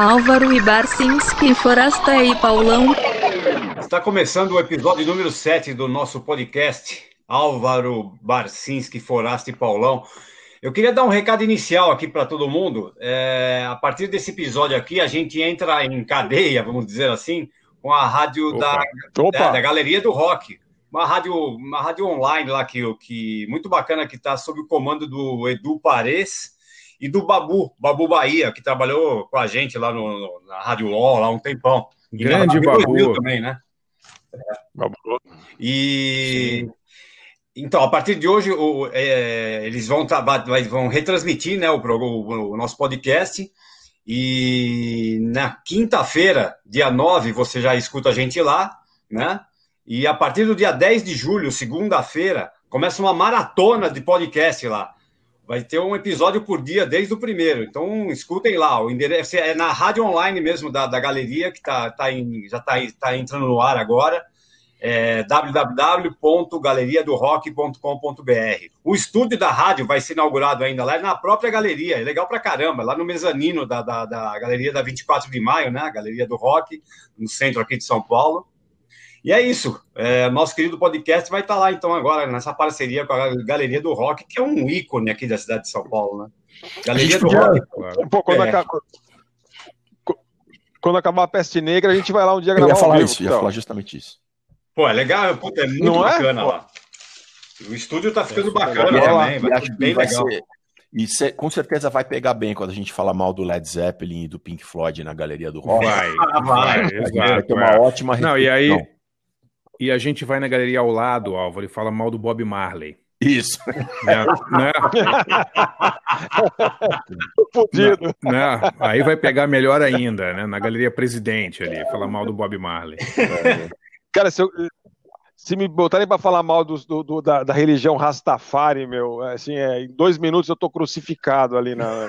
Álvaro e Barcinski, Forasta e Paulão. Está começando o episódio número 7 do nosso podcast, Álvaro, Barcinski, Forasta e Paulão. Eu queria dar um recado inicial aqui para todo mundo. É, a partir desse episódio aqui, a gente entra em cadeia, vamos dizer assim, com a rádio da, da, da, Galeria do Rock. Uma rádio, uma rádio online lá que, que muito bacana que está sob o comando do Edu Pares e do Babu, Babu Bahia, que trabalhou com a gente lá no, no na Rádio UOL há um tempão. Grande Babu. também, né? Babu. E Sim. então, a partir de hoje, o, é, eles vão, vão retransmitir né, o, o, o nosso podcast. E na quinta-feira, dia 9, você já escuta a gente lá, né? E a partir do dia 10 de julho, segunda-feira, começa uma maratona de podcast lá. Vai ter um episódio por dia desde o primeiro. Então, escutem lá. O endereço é na rádio online mesmo da, da galeria, que tá, tá em, já está tá entrando no ar agora. É www.galeriadorock.com.br. O estúdio da rádio vai ser inaugurado ainda lá na própria galeria. É legal pra caramba, lá no mezanino da, da, da galeria da 24 de maio, né? Galeria do Rock, no centro aqui de São Paulo. E é isso. É, nosso querido podcast vai estar lá, então, agora, nessa parceria com a Galeria do Rock, que é um ícone aqui da cidade de São Paulo, né? Galeria do podia, Rock. Pouco, quando, é. acaba, quando, acabar a peste negra, a gente vai lá um dia gravar. Eu ia falar vivo, isso, então. ia falar justamente isso. Pô, é legal, puta, é muito Não é? bacana é? lá. O estúdio tá ficando é, bacana é, também, vai bem vai legal. Ser... E cê, com certeza vai pegar bem quando a gente fala mal do Led Zeppelin e do Pink Floyd na galeria do rock. Vai, vai, vai, vai, vai ter uma ótima Não, e aí, e a gente vai na galeria ao lado, Álvaro, e fala mal do Bob Marley. Isso. Né? né? Fudido. Né? Aí vai pegar melhor ainda, né? Na galeria presidente ali, falar mal do Bob Marley. Cara, se, eu, se me botarem para falar mal do, do, da, da, religião Rastafari, meu, assim, é, em dois minutos eu tô crucificado ali na.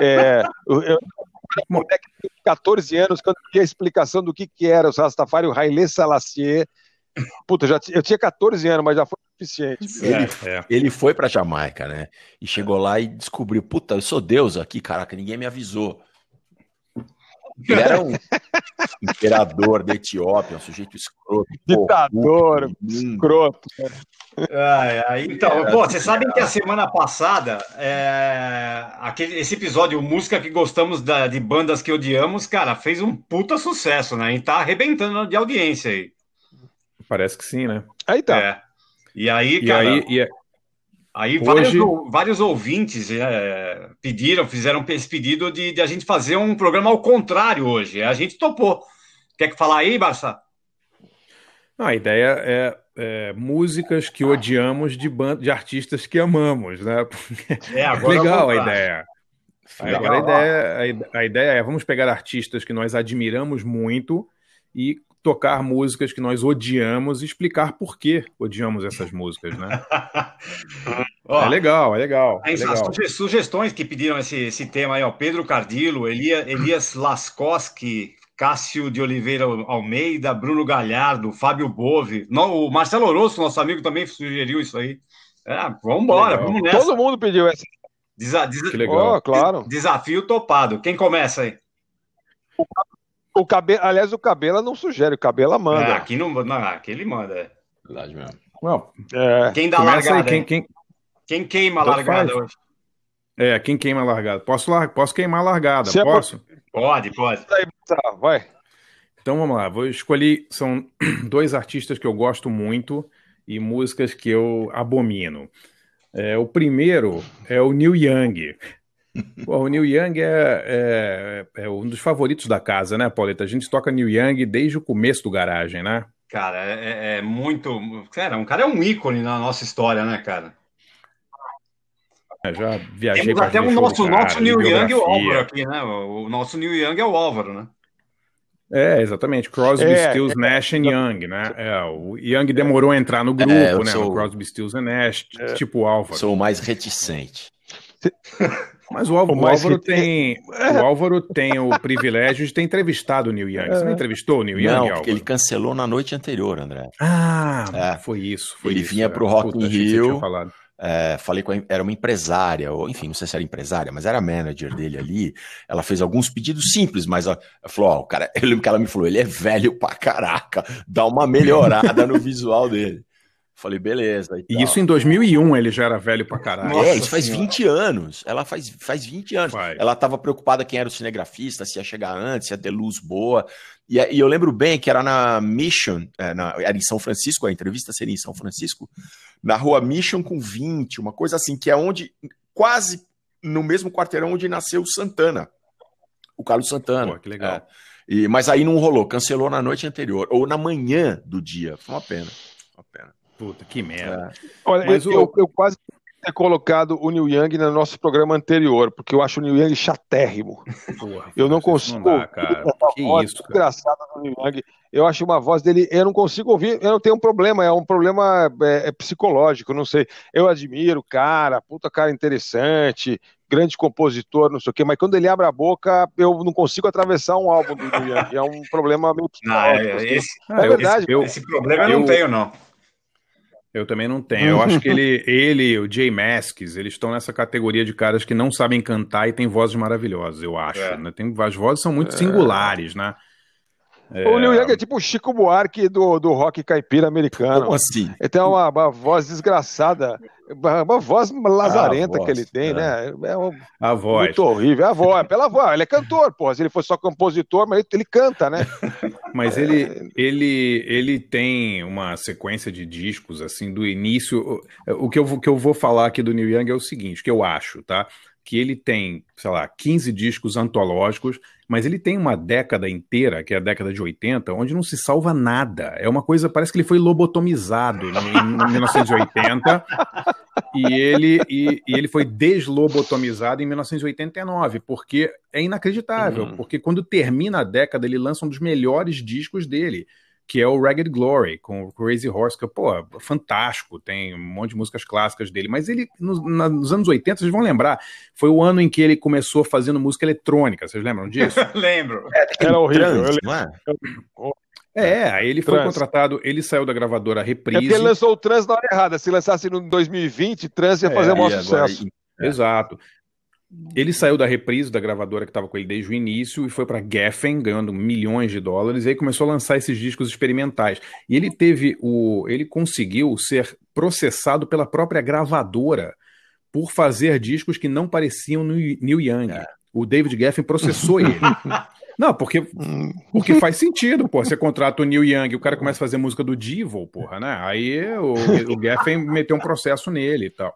É, eu, eu, moleque de 14 anos, quando eu tinha a explicação do que, que era os Rastafari, o Haile Selassie Puta, já, eu tinha 14 anos, mas já foi suficiente. Ele, é, é. ele foi pra Jamaica, né? E chegou lá e descobriu: puta, eu sou Deus aqui, caraca, ninguém me avisou. Ele era um imperador da Etiópia, um sujeito escroto. Ditador, escroto. É, então, pô, vocês sabem que a semana passada, é, aquele, esse episódio, Música que Gostamos da, de Bandas que Odiamos, cara, fez um puta sucesso, né? E tá arrebentando de audiência aí. Parece que sim, né? Aí tá. É. E aí, cara. E aí, e é- aí Hoje... vários, vários ouvintes é, pediram, fizeram esse pedido de, de, a gente fazer um programa ao contrário hoje. A gente topou. Quer que falar aí, Barça? a ideia é, é, músicas que odiamos de, band... de artistas que amamos, né? É, agora Legal a ideia. Agora a ideia, a ideia é vamos pegar artistas que nós admiramos muito e tocar músicas que nós odiamos e explicar por que odiamos essas músicas, né? Ó, é legal, é legal. É legal. As sugestões que pediram esse, esse tema aí, ó, Pedro Cardilo, Elias, Elias Laskoski, Cássio de Oliveira Almeida, Bruno Galhardo, Fábio Bove, não, o Marcelo Orosso, nosso amigo, também sugeriu isso aí. É, vamos embora, vamos nessa. Todo mundo pediu essa. Desa, desa, que legal. Oh, claro. Desafio topado. Quem começa aí? O cabelo, aliás, o cabelo não sugere, o cabelo manda. Ah, aqui não, não, aqui ele manda. É. Verdade mesmo. Não, é, quem dá largada? Aí, quem, quem... quem queima a largada faz. hoje? É, quem queima a largada? Posso, lar... Posso queimar a largada? Se é posso? É... Pode, pode. Tá, vai. Então vamos lá, vou escolher. São dois artistas que eu gosto muito e músicas que eu abomino. É, o primeiro é o Neil Young. Pô, o Neil Young é, é, é, um dos favoritos da casa, né, Pauleta? A gente toca Neil Young desde o começo do garagem, né? Cara, é, é, é muito. Cara, um cara é um ícone na nossa história, né, cara? Eu já viajei Temos até o nosso, cara, nosso Neil Young e o Álvaro aqui, né? O nosso Neil Young é o Álvaro, né? É, exatamente. Crosby, é, Stills, é, Nash e Young, né? É, o Young demorou a entrar no grupo, é, né? Sou... Crosby, Stills e Nash, é. tipo o Álvaro. Sou o mais reticente. Mas o Álvaro, o Álvaro tem, o Álvaro tem o privilégio de ter entrevistado o Neil Young. Você não é. entrevistou o Neil Young, Não, porque ele cancelou na noite anterior, André. Ah, é. foi isso. Foi ele isso, vinha para o Rock in Rio é, falei com a, era uma empresária, ou enfim, não sei se era empresária, mas era manager dele ali. Ela fez alguns pedidos simples, mas ela falou: Ó, oh, cara, eu lembro que ela me falou, ele é velho pra caraca, dá uma melhorada no visual dele. Falei, beleza. E, e isso em 2001 ele já era velho pra caralho. Nossa, é, isso faz 20 anos. Ela faz, faz 20 anos. Faz. Ela tava preocupada quem era o cinegrafista, se ia chegar antes, se ia ter luz boa. E, e eu lembro bem que era na Mission, é, na, era em São Francisco, a entrevista seria em São Francisco, na rua Mission com 20, uma coisa assim, que é onde, quase no mesmo quarteirão onde nasceu o Santana, o Carlos Santana. Pô, que legal. É. E, mas aí não rolou, cancelou na noite anterior, ou na manhã do dia. Foi uma pena. Uma pena. Puta, que merda. É. Olha, eu, o... eu, eu, quase ter colocado o Neil Young no nosso programa anterior, porque eu acho o Neil Young chatérrimo. Porra, eu não consigo não dá, cara. Que voz isso, cara. engraçada do Neil Young. Eu acho uma voz dele, eu não consigo ouvir, eu não tenho um problema, é um problema é, é psicológico, não sei. Eu admiro o cara, puta cara interessante, grande compositor, não sei o quê, mas quando ele abre a boca, eu não consigo atravessar um álbum do Neil Young. É um problema meio psicológico. Não, é, esse, é verdade. Esse, eu, esse problema eu não tenho, não. Eu também não tenho. Eu acho que ele, ele o Jay Masks, eles estão nessa categoria de caras que não sabem cantar e têm vozes maravilhosas, eu acho. É. Né? Tem, as vozes são muito é. singulares, né? É... O Neil Young é tipo o Chico Buarque do, do rock caipira americano. Como assim? Ele tem uma, uma voz desgraçada, uma voz lazarenta voz, que ele tem, é. né? É um, a voz. Muito horrível. A voz, é pela voz. Ele é cantor, pô. Se ele fosse só compositor, mas ele, ele canta, né? Mas ele, ele, ele tem uma sequência de discos, assim, do início. O que eu, o que eu vou falar aqui do Neil Young é o seguinte, que eu acho, tá? Que ele tem, sei lá, 15 discos antológicos mas ele tem uma década inteira, que é a década de 80, onde não se salva nada. É uma coisa, parece que ele foi lobotomizado em 1980 e ele, e, e, ele foi deslobotomizado em 1989, porque é inacreditável, uhum. porque quando termina a década ele lança um dos melhores discos dele, que é o Ragged Glory, com o Crazy Horse, que, pô, fantástico, tem um monte de músicas clássicas dele, mas ele, nos, nos anos 80, vocês vão lembrar, foi o ano em que ele começou fazendo música eletrônica, vocês lembram disso? Lembro. É, era horrível. Trans, não é? É, aí ele foi contratado, ele saiu da gravadora Reprise. É porque ele lançou o Trans na hora errada. Se lançasse no 2020, Trans ia fazer é, um maior sucesso. É. Exato. Ele saiu da reprise da gravadora que estava com ele desde o início e foi para Geffen, ganhando milhões de dólares, e aí começou a lançar esses discos experimentais. E ele teve o. ele conseguiu ser processado pela própria gravadora por fazer discos que não pareciam no Neil Young. É. O David Geffen processou ele. Não, porque, porque faz sentido, pô. Você contrata o Neil Young e o cara começa a fazer música do Devil, porra, né? Aí o, o Geffen meteu um processo nele e tal.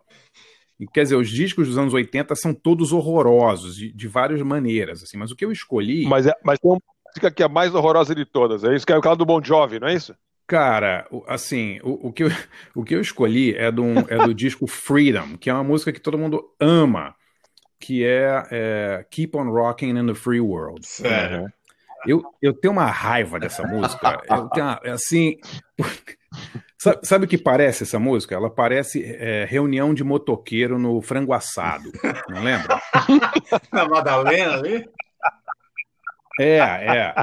Quer dizer, os discos dos anos 80 são todos horrorosos, de, de várias maneiras, assim, mas o que eu escolhi. Mas, é, mas tem uma música que é a mais horrorosa de todas, é isso que é o caso do Bon Jovi, não é isso? Cara, assim, o, o, que, eu, o que eu escolhi é do, é do disco Freedom, que é uma música que todo mundo ama, que é, é Keep on Rocking in the Free World. Sério? Eu, eu tenho uma raiva dessa música. Eu tenho, uma, assim. Sabe, sabe, o que parece essa música? Ela parece é, reunião de motoqueiro no frango assado. Não lembra? Na Madalena ali? É, é.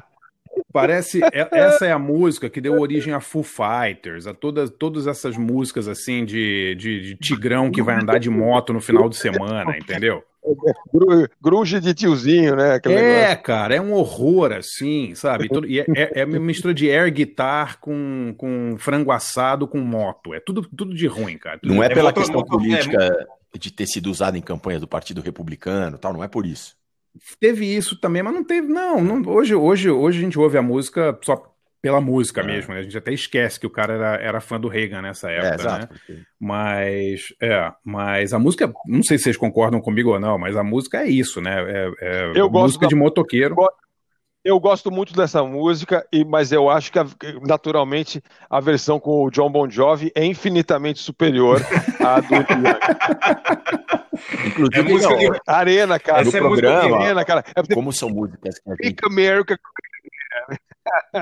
Parece. É, essa é a música que deu origem a Foo Fighters, a todas, todas essas músicas assim de, de, de tigrão que vai andar de moto no final de semana, entendeu? Grunge de tiozinho, né? É, negócio. cara, é um horror, assim, sabe? E é, é, é uma mistura de air guitar com, com frango assado com moto. É tudo, tudo de ruim, cara. Não é, é pela questão política de ter sido usado em campanha do Partido Republicano tal, não é por isso. Teve isso também, mas não teve, não. não hoje, hoje, hoje a gente ouve a música só pela música é. mesmo, né? A gente até esquece que o cara era, era fã do Reagan nessa é, época, é, exato, né? Porque... Mas, é, mas a música, não sei se vocês concordam comigo ou não, mas a música é isso, né? É, é eu música da... de motoqueiro. Eu gosto muito dessa música, e, mas eu acho que, naturalmente, a versão com o John Bon Jovi é infinitamente superior à do Inclusive, é música não, de... Arena, cara. Essa é programa, Arena, cara. Como são músicas que a gente... America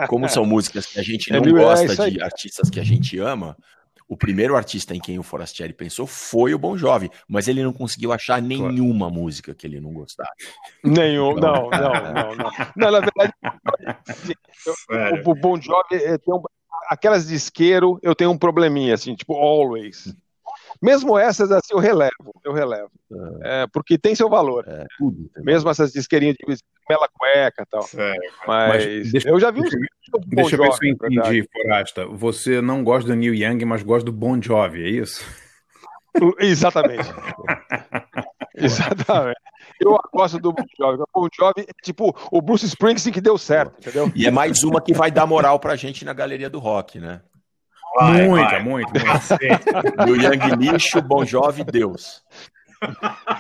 como são músicas que a gente é não é, gosta é de artistas que a gente ama, o primeiro artista em quem o Forastieri pensou foi o Bon Jovi, mas ele não conseguiu achar nenhuma música que ele não gostasse. Nenhum, não, não, não, não. não na verdade, o, o Bon Jovi tem um, aquelas de isqueiro, eu tenho um probleminha, assim, tipo Always. Mesmo essas, assim, eu relevo, eu relevo. É. É, porque tem seu valor. É, tudo, Mesmo essas disqueirinhas de mela cueca e tal. Mas, mas deixa, eu já vi uns Deixa eu ver se eu entendi, Forasta. Você não gosta do Neil Young, mas gosta do Bon Jovi, é isso? Exatamente. Exatamente. Eu gosto do Bon Jovi. O Bon Jovi é tipo o Bruce Springsteen que deu certo, entendeu? E é mais uma que vai dar moral pra gente na galeria do rock, né? Vai, muita, vai. muito, muito. Do Young Lixo, Bon Jovi, Deus.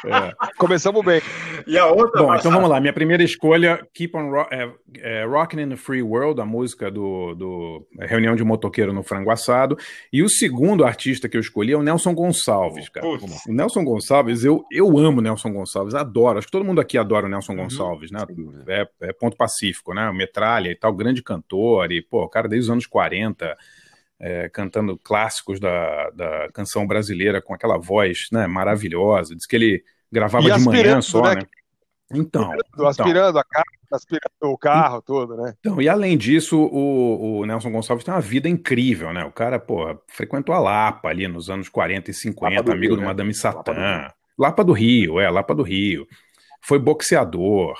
É. Começamos bem. E a outra. Bom, então vamos lá. Minha primeira escolha, Keep on Ro é, é, Rockin' in the Free World, a música do, do Reunião de Motoqueiro no Frango Assado. E o segundo artista que eu escolhi é o Nelson Gonçalves, cara. Putz. O Nelson Gonçalves, eu, eu amo Nelson Gonçalves, adoro. Acho que todo mundo aqui adora o Nelson uhum. Gonçalves, né? É, é, ponto pacífico, né? Metralha e tal, grande cantor. E, pô, cara, desde os anos 40 é, cantando clássicos da, da canção brasileira com aquela voz né, maravilhosa. Diz que ele gravava de manhã só, né? né? Então, então, aspirando a casa, aspirando o carro, todo, né? Então, e além disso, o, o, Nelson Gonçalves tem uma vida incrível, né? O cara, pô, frequentou a Lapa ali nos anos 40 e 50, amigo Rio, do né? Madame Satã. Lapa do, Lapa do Rio, é, Lapa do Rio. Foi boxeador,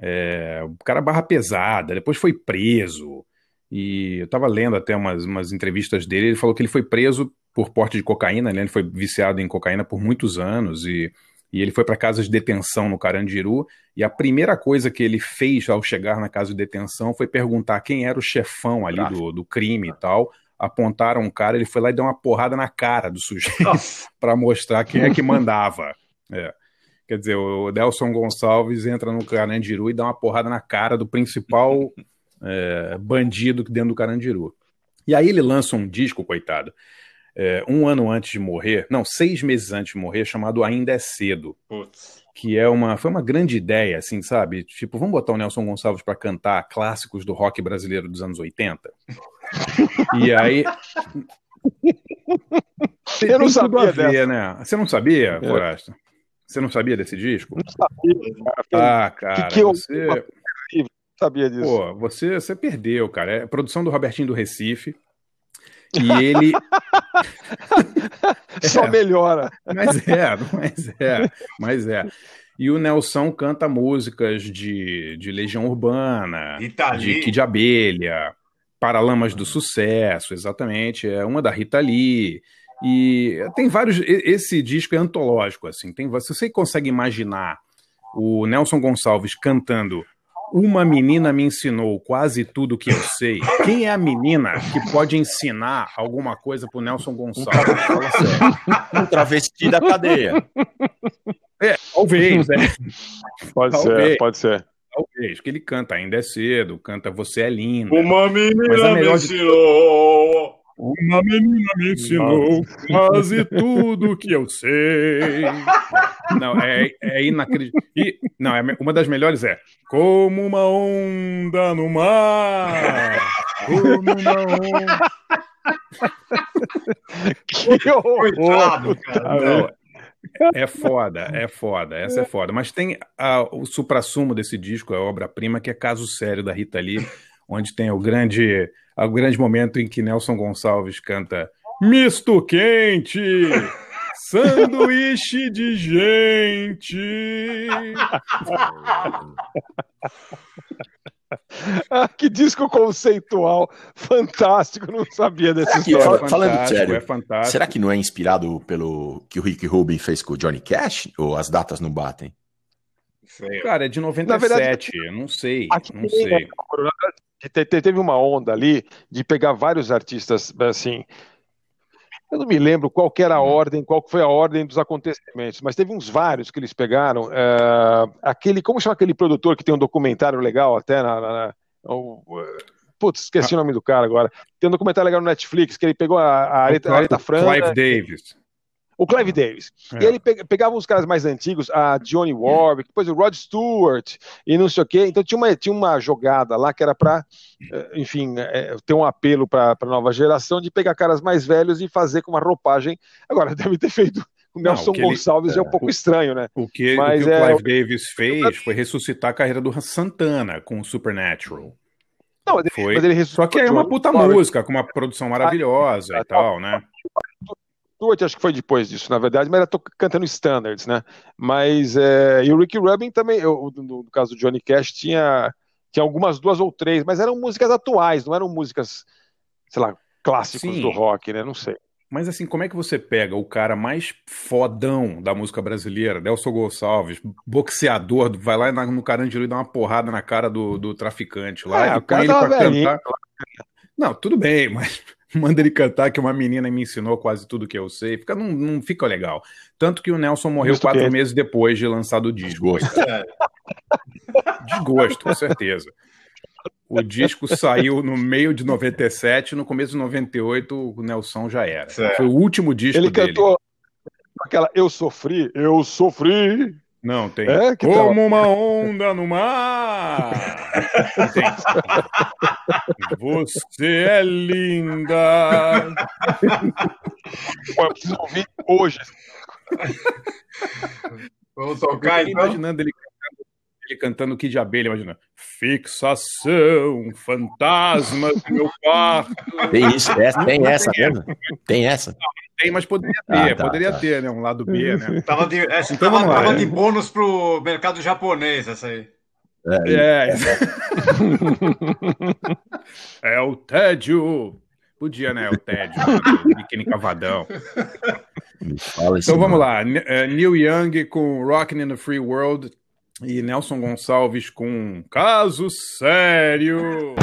é, o cara barra pesada, depois foi preso. E eu estava lendo até umas, umas entrevistas dele, ele falou que ele foi preso por porte de cocaína, né? ele foi viciado em cocaína por muitos anos e, e ele foi para casa de detenção no Carandiru e a primeira coisa que ele fez ao chegar na casa de detenção foi perguntar quem era o chefão ali do, do crime e tal. Apontaram um cara, ele foi lá e deu uma porrada na cara do sujeito para mostrar quem é que mandava. É. Quer dizer, o Delson Gonçalves entra no Carandiru e dá uma porrada na cara do principal é, bandido dentro do Carandiru. E aí ele lança um disco, coitado, é, um ano antes de morrer, não, seis meses antes de morrer, chamado Ainda é Cedo. Putz. Que é uma, foi uma grande ideia, assim, sabe? Tipo, vamos botar o Nelson Gonçalves para cantar clássicos do rock brasileiro dos anos 80? e aí. Eu não sabia ver, né? Você não sabia, é. Forasta? Você não sabia desse disco? Não sabia, cara. Ah, cara, que que eu... você sabia disso. Pô, você, você perdeu, cara. É produção do Robertinho do Recife. E ele. Só é, melhora. Mas é, mas é, mas é. E o Nelson canta músicas de, de Legião Urbana, Itali. de Kid Abelha, Paralamas do Sucesso, exatamente. É uma da Rita Lee. E tem vários. Esse disco é antológico, assim. Tem, se você consegue imaginar o Nelson Gonçalves cantando uma menina me ensinou quase tudo que eu sei. Quem é a menina que pode ensinar alguma coisa pro Nelson Gonçalves? Fala sério. Um travesti da cadeia. É, talvez, é. Pode talvez. ser, pode ser. Talvez, que ele canta Ainda é Cedo, canta Você é Linda. Uma menina me ensinou. Uma menina me ensinou quase tudo que eu sei. Não, é, é inacreditável. Não, é, uma das melhores é Como uma onda no mar. Como uma onda. que horror, Não, é foda, é foda, essa é foda. Mas tem a, o supra-sumo desse disco, a obra-prima, que é Caso Sério, da Rita Lee, onde tem o grande o grande momento em que Nelson Gonçalves canta Misto quente! Sanduíche de gente! ah, que disco conceitual fantástico, não sabia desse história. Falando sério, é fantástico. será que não é inspirado pelo que o Rick Rubin fez com o Johnny Cash? Ou as datas não batem? Cara, é de 97, verdade, não sei, não sei. Né, teve uma onda ali de pegar vários artistas, assim. Eu não me lembro qual era a uhum. ordem, qual foi a ordem dos acontecimentos, mas teve uns vários que eles pegaram. Uh, aquele, como chama aquele produtor que tem um documentário legal até na, na, na Putz, esqueci ah. o nome do cara agora. Tem um documentário legal no Netflix que ele pegou a, a Aretha, Franca. Clive Davis o Clive Davis. É. E ele pegava os caras mais antigos, a Johnny Warwick, depois o Rod Stewart e não sei o quê. Então tinha uma, tinha uma jogada lá que era para, eh, enfim, é, ter um apelo para a nova geração de pegar caras mais velhos e fazer com uma roupagem. Agora, deve ter feito o Nelson não, o Gonçalves ele, é um pouco o, estranho, né? O que, Mas, o, que o Clive é, Davis fez foi ressuscitar a carreira do Santana com o Supernatural. Não, mas ele, foi. Mas ele Só que é uma puta música, com uma produção maravilhosa ah, e tal, né? Stewart acho que foi depois disso, na verdade, mas ela tô cantando standards, né? Mas é, e o Ricky Rubin também, eu, no, no, caso do Johnny Cash, tinha, tinha algumas duas ou três, mas eram músicas atuais, não eram músicas, sei lá, clássicos Sim. do rock, né? Não sei. Mas assim, como é que você pega o cara mais fodão da música brasileira, Nelson Gonçalves, boxeador, vai lá no Carandiru e dá uma porrada na cara do, do traficante lá, é, e põe ele pra cantar. Não, tudo bem, mas manda ele cantar, que uma menina me ensinou quase tudo que eu sei. Fica, não, não fica legal. Tanto que o Nelson morreu Justo quatro que... meses depois de lançado o disco. Desgosto, com certeza. O disco saiu no meio de 97, no começo de 98 o Nelson já era. Certo. Foi o último disco Ele dele. cantou aquela Eu Sofri, Eu Sofri. Não, tem. É, Como tal? uma onda no mar. Você é linda. Pô, eu preciso ouvir hoje. Vamos tocar, então. imaginando ele ele cantando Kid Abelha, imagina. Fixação, fantasma do meu quarto. Tem isso, essa, tem essa mesmo? Tem essa? tem, mas poderia ter, ah, tá, poderia tá. ter, né? Um lado B, né? Tava de, essa, então, tava, tava de bônus pro mercado japonês, essa aí. É, é. é o tédio. Podia, né? O tédio. Biquíni cavadão. então vamos lá. É, Neil Young com Rockin' in the Free World e Nelson Gonçalves com Caso Sério.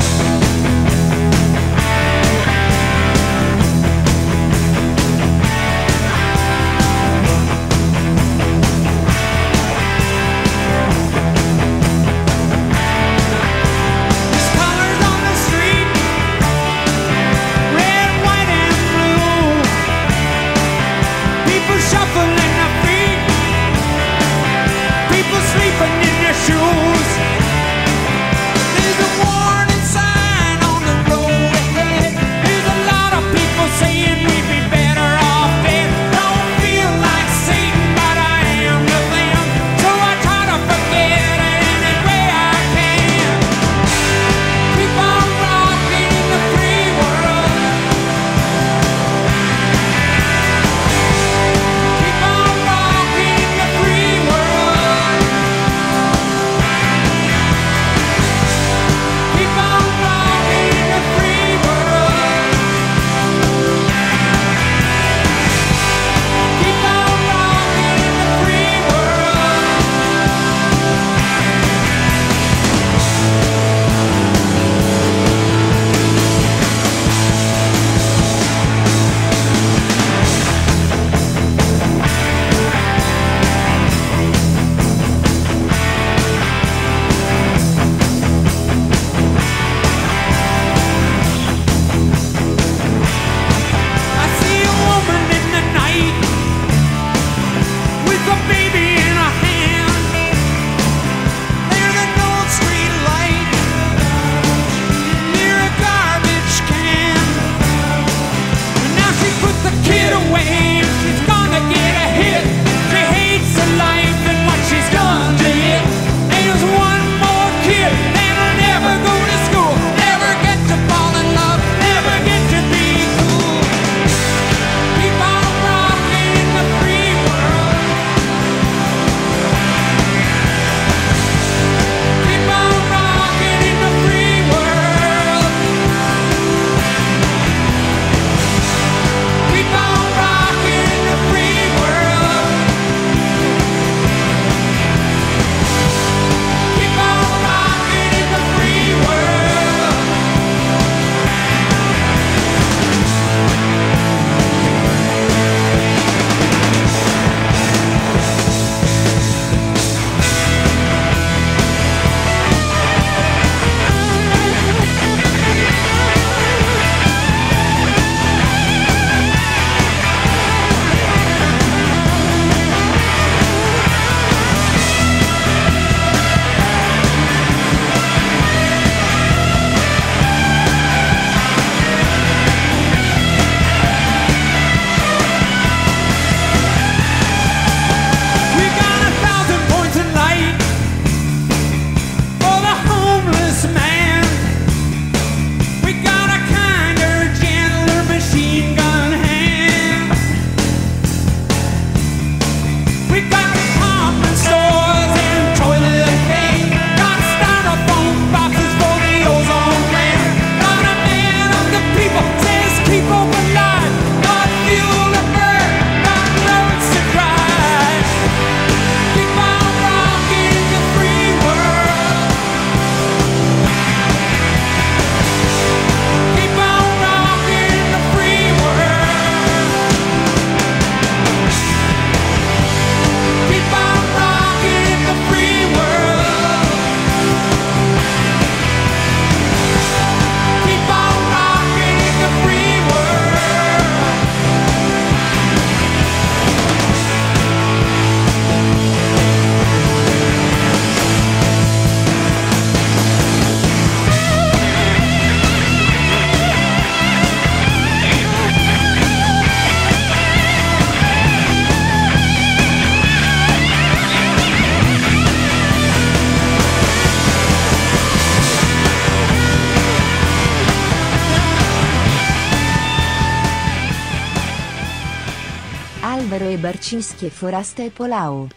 E Barcinski e Forasta e Polao.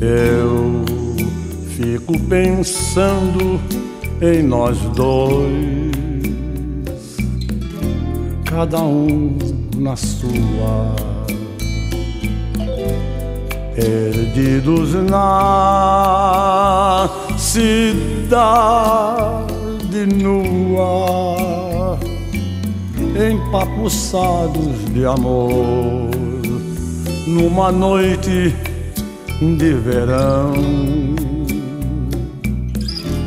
Eu fico pensando em nós dois, cada um na sua, perdidos na cidade nua, empapuçados de amor, numa noite de verão.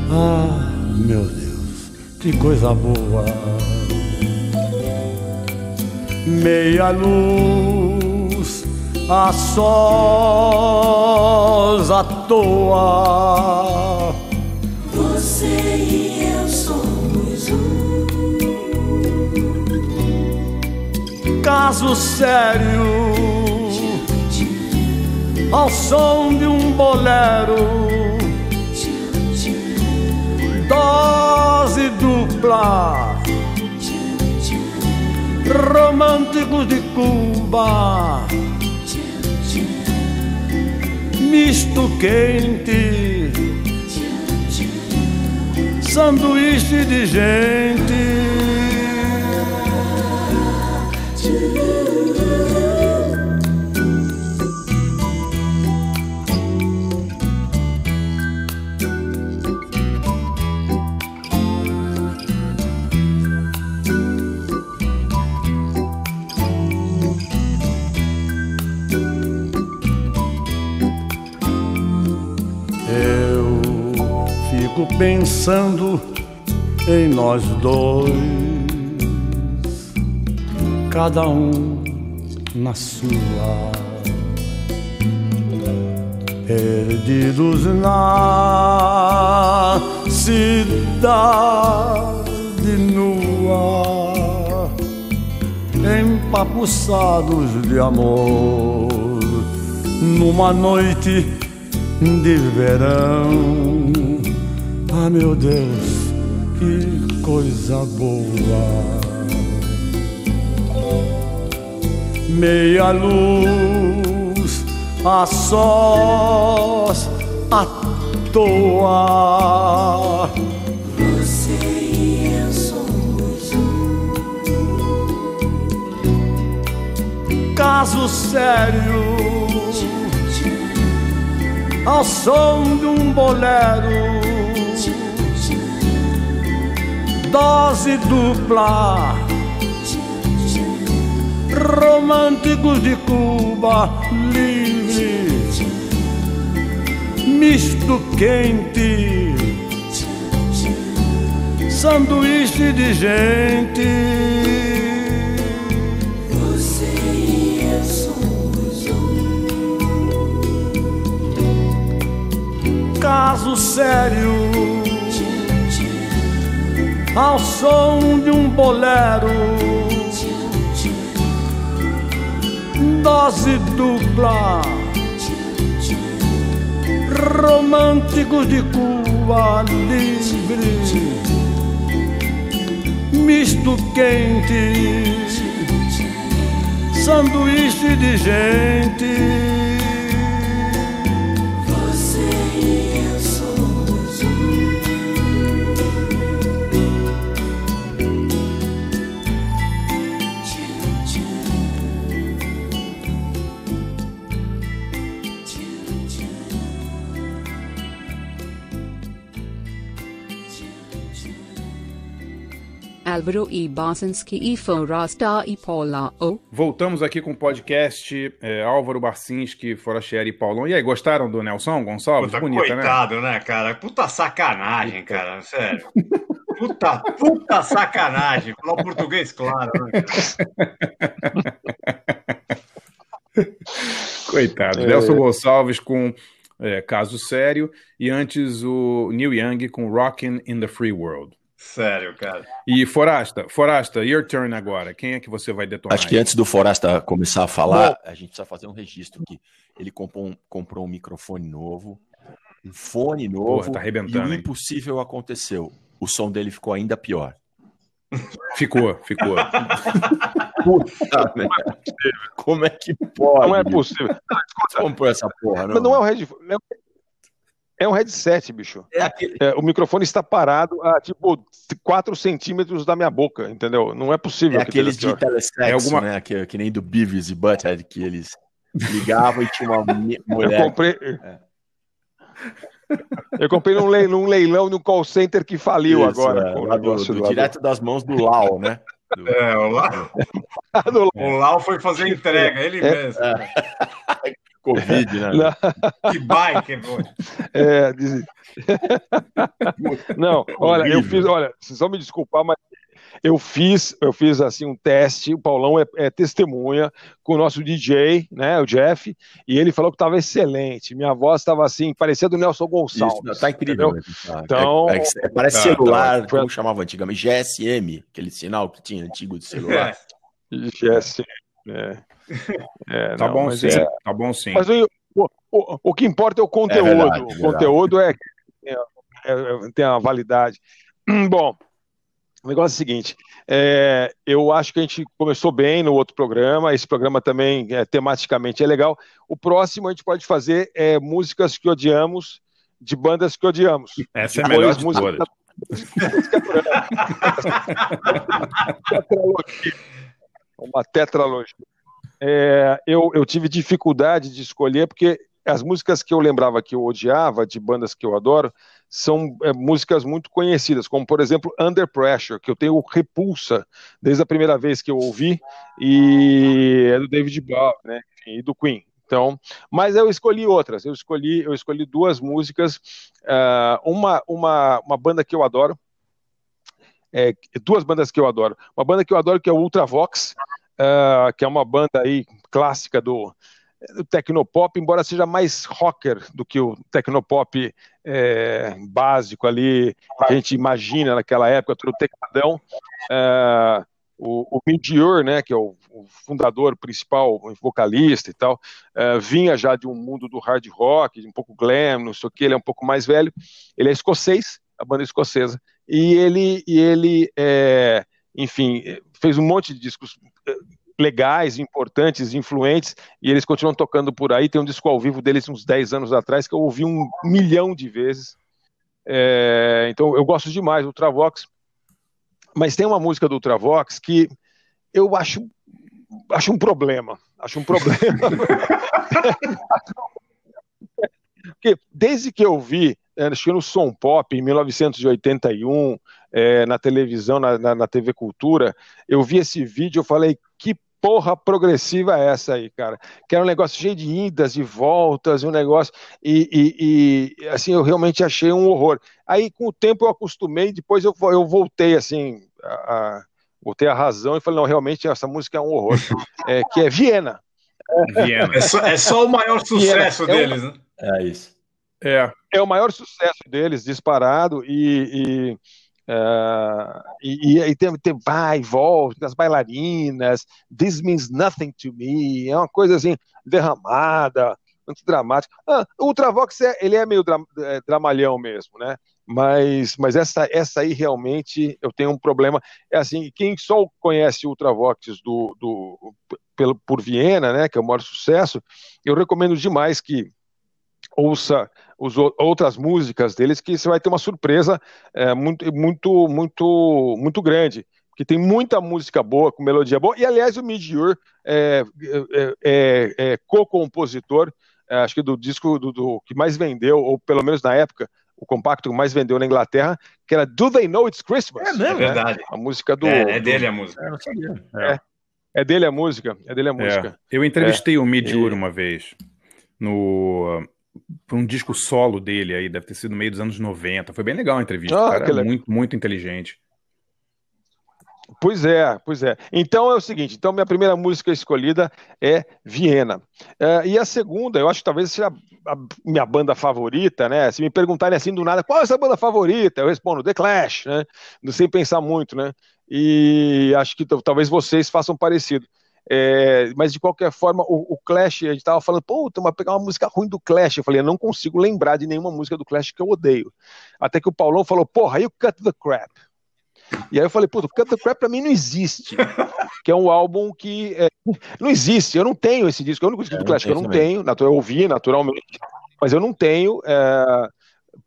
Ah, meu Deus, que coisa boa. Meia luz, sós à toa. Você e eu somos um caso sério ao som de um bolero. Dose dupla, românticos de Cuba, misto quente, sanduíche de gente. Pensando em nós dois, cada um na sua, perdidos na cidade nua, empapuçados de amor, numa noite de verão ah, meu Deus, que coisa boa. Meia luz, a sós, à toa. Você e eu somos um caso sério. Ao som de um bolero dose dupla. Românticos de Cuba livre, misto quente, sanduíche de gente. Caso sério ao som de um bolero. Dose dupla, românticos de Cuba livre, misto quente, sanduíche de gente. Álvaro e Barcinski e Forasta e Paula. Oh. Voltamos aqui com o podcast é, Álvaro Barcinski, Forastieri e Paulão. E aí, gostaram do Nelson Gonçalves? Puta, Bonita, né? coitado, né? né, cara? Puta sacanagem, cara, sério. Puta, puta sacanagem. Falar português claro, né, Coitado. É. Nelson Gonçalves com é, Caso Sério e antes o Neil Young com Rockin' in the Free World. Sério, cara. E Forasta, Forasta, your turn agora. Quem é que você vai detonar? Acho que antes do Forasta começar a falar, a gente precisa fazer um registro aqui. Ele comprou um, comprou um microfone novo, um fone novo, Porra, tá e arrebentando, o hein? impossível aconteceu. O som dele ficou ainda pior. Ficou, ficou. Puta merda. Como é que pode? Não é possível. Você comprou essa porra, Mas não é um headphone. É um- É headset, bicho. É aquele- É, o microfone está parado a tipo 4 centímetros da minha boca, entendeu? Não é possível. É que aqueles de telesexo, É alguma- né? Que, que nem do Beavis e Butthead, que eles ligavam e tinha uma mi- Eu mulher. comprei. Eu comprei num leilão, num leilão no call center que faliu Isso, agora. é, do- do- do- direto das mãos do Lau, né? Do- É, o Lau, o Lau foi fazer entrega, ele É. mesmo. Covid, né? Não. Que bike, pô. É, diz- Não, olha, eu fiz, olha, vocês vão me desculpar, mas eu fiz, eu fiz assim um teste. O Paulão é, é testemunha com o nosso DJ, né, o Jeff, e ele falou que estava excelente. Minha voz estava assim, parecia do Nelson Gonçalves. Isso, tá incrível. mesmo, tá? Então- É- é- é- parece Tá, celular, tá. como chamava antigamente? GSM, aquele sinal que tinha antigo de celular. É. É. É, Tá não, bom sim, é- tá bom sim. Mas o, o, o- o que importa é o conteúdo. verdade, o conteúdo é, é- é- tem a validade. Bom, o negócio é o seguinte: é, eu acho que a gente começou bem no outro programa. Esse programa também, é, tematicamente, é legal. O próximo a gente pode fazer é músicas que odiamos de bandas que odiamos. Essa é a melhor de música-. Uma tetralogia. É, eu, eu tive dificuldade de escolher, porque as músicas que eu lembrava que eu odiava, de bandas que eu adoro, são é, músicas muito conhecidas, como por exemplo Under Pressure, que eu tenho repulsa desde a primeira vez que eu ouvi, e é do David Bowie, né? E do Queen. Então, mas eu escolhi outras. Eu escolhi, eu escolhi duas músicas, ah, uma, uma, uma banda que eu adoro, é, duas bandas que eu adoro. Uma banda que eu adoro que é o Ultravox, ah, que é uma banda aí clássica do, do tecnopop, embora seja mais rocker do que o tecnopop é, básico ali, que a gente imagina naquela época, todo tecladão. Ah, o, o Midior, né, que é o, o fundador principal, vocalista e tal, ah, vinha já de um mundo do hard rock, um pouco glam, não sei o que, ele é um pouco mais velho. Ele é escocês, a banda é escocesa, e ele, e ele é, enfim, fez um monte de discos eh, legais, importantes, influentes, e eles continuam tocando por aí. Tem um disco ao vivo deles uns 10 anos atrás que eu ouvi um milhão de vezes. É, então eu gosto demais do Ultravox, mas tem uma música do Ultravox que eu acho, acho um problema. Acho um problema. Porque desde que eu vi, é, acho que no Som Pop, em 1981, é, na televisão, na, na, na TV Cultura, eu vi esse vídeo, eu falei, que porra progressiva é essa aí, cara? Que era um negócio cheio de idas e voltas, um negócio, e, e- e, assim, eu realmente achei um horror. Aí, com o tempo, eu acostumei, depois eu, eu voltei, assim, a, a- voltei a razão e falei, não, realmente, essa música é um horror. É, que é Viena. Viena. É só, é só o maior sucesso É um- deles, né? É isso. É, é o maior sucesso deles, disparado, e, e, ah, e, e tem, tem vai e volta, as bailarinas, This Means Nothing to Me, é uma coisa assim, derramada, muito dramática. Ah, o Ultravox, é, ele é meio dra, é, dramalhão mesmo, né? Mas, mas essa, essa aí realmente eu tenho um problema. É assim, quem só conhece Ultravox do, do, pelo, por Viena, né, que é o maior sucesso, eu recomendo demais que ouça os, outras músicas deles, que você vai ter uma surpresa é, muito, muito, muito, muito grande. Porque tem muita música boa, com melodia boa. E, aliás, o Midiur é, é, é, é co-compositor, é, acho que do disco do, do- que mais vendeu, ou pelo menos na época, o compacto que mais vendeu na Inglaterra, que era Do They Know It's Christmas? É mesmo? É verdade. A música do. É, é dele a música. É, é dele a música. É dele a música. é. Eu entrevistei o Midiur E- uma vez no por um disco solo dele aí, deve ter sido no meio dos anos 90. Foi bem legal a entrevista. Ah, cara é muito, muito inteligente. Pois é, pois é. Então é o seguinte: então minha primeira música escolhida é Viena. É, e a segunda, eu acho que talvez seja a minha banda favorita, né? Se me perguntarem assim do nada, qual é a sua banda favorita? Eu respondo The Clash, né? Sem pensar muito, né? E acho que talvez vocês façam parecido. É, mas de qualquer forma, o, o Clash, a gente estava falando, pô, vou pegar uma música ruim do Clash. Eu falei, eu não consigo lembrar de nenhuma música do Clash que eu odeio. Até que o Paulão falou, porra, aí o Cut the Crap. E aí eu falei, puta, Cut the Crap pra mim não existe. que é um álbum que é, não existe, eu não tenho esse disco, é o único disco do Clash que eu não tenho, natural, eu ouvi naturalmente, mas eu não tenho, é,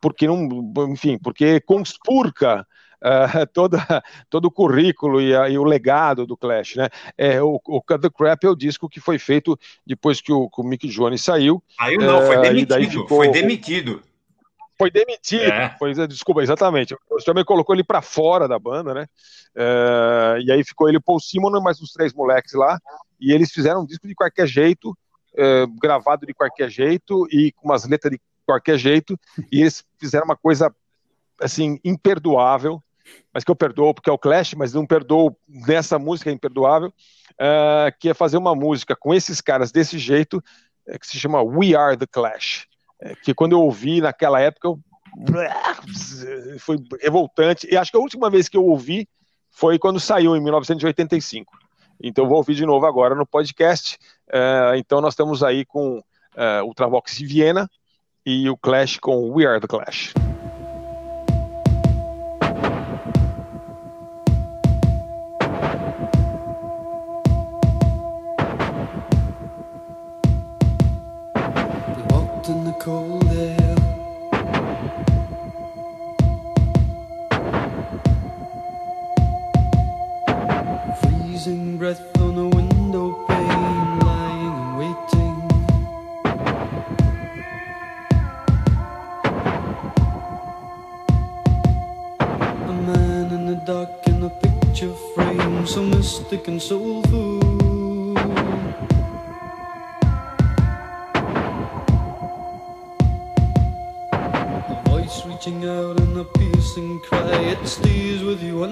porque não, enfim, porque conspurca uh, toda, todo o currículo e, a, e, o legado do Clash, né? É, o, o Cut the Crap é o disco que foi feito depois que o, que o Mick Jones saiu. Saiu não, foi demitido, ficou, foi demitido. Foi demitido, é. foi, desculpa, exatamente. O também colocou ele para fora da banda, né? Uh, e aí ficou ele, Paul Simon e mais uns três moleques lá, e eles fizeram um disco de qualquer jeito, uh, gravado de qualquer jeito e com umas letras de qualquer jeito, e eles fizeram uma coisa assim imperdoável mas que eu perdoo porque é o Clash, mas não perdoo nessa música imperdoável, uh, que é fazer uma música com esses caras desse jeito, é, que se chama We Are the Clash. É, que quando eu ouvi naquela época, eu... foi revoltante. E acho que a última vez que eu ouvi foi quando saiu, em 1985. Então vou ouvir de novo agora no podcast. Uh, então nós estamos aí com uh, Ultravox Viena e o Clash com We Are the Clash. Cold air. Freezing breath on a window pane, lying and waiting. A man in the dark in a picture frame, so mystic and soulful. Stays with you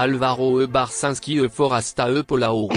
Alvaro E. Barsinski E. Forasta E. Polao.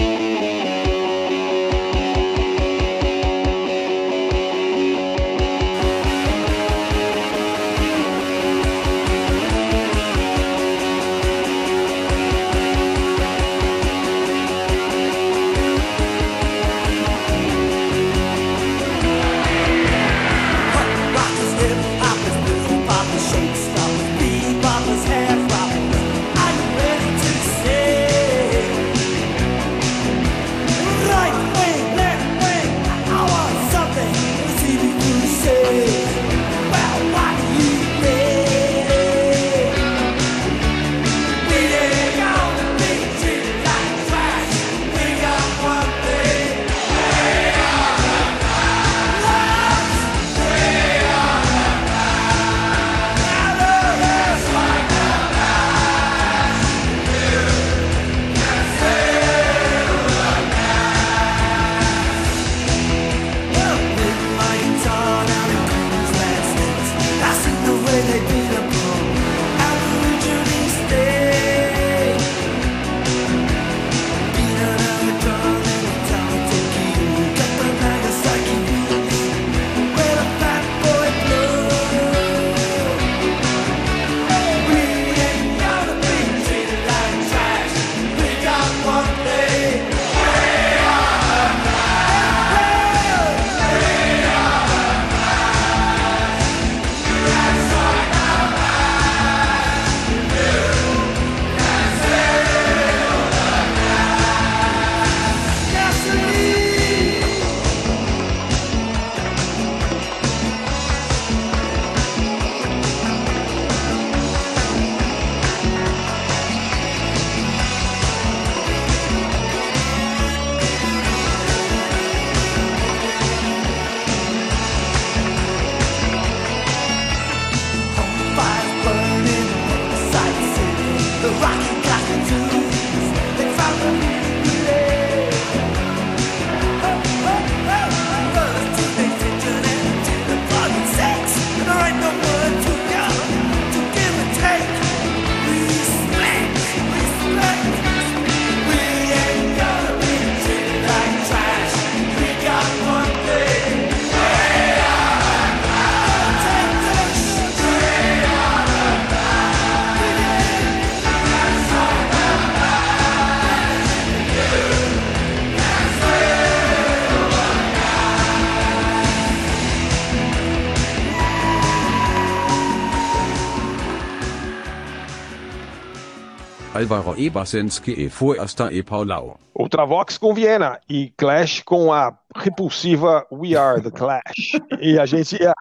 Álvaro Ebersenski e Forasta e Paulau. Ultravox com Viena e Clash com a repulsiva We Are the Clash. e a gente, a,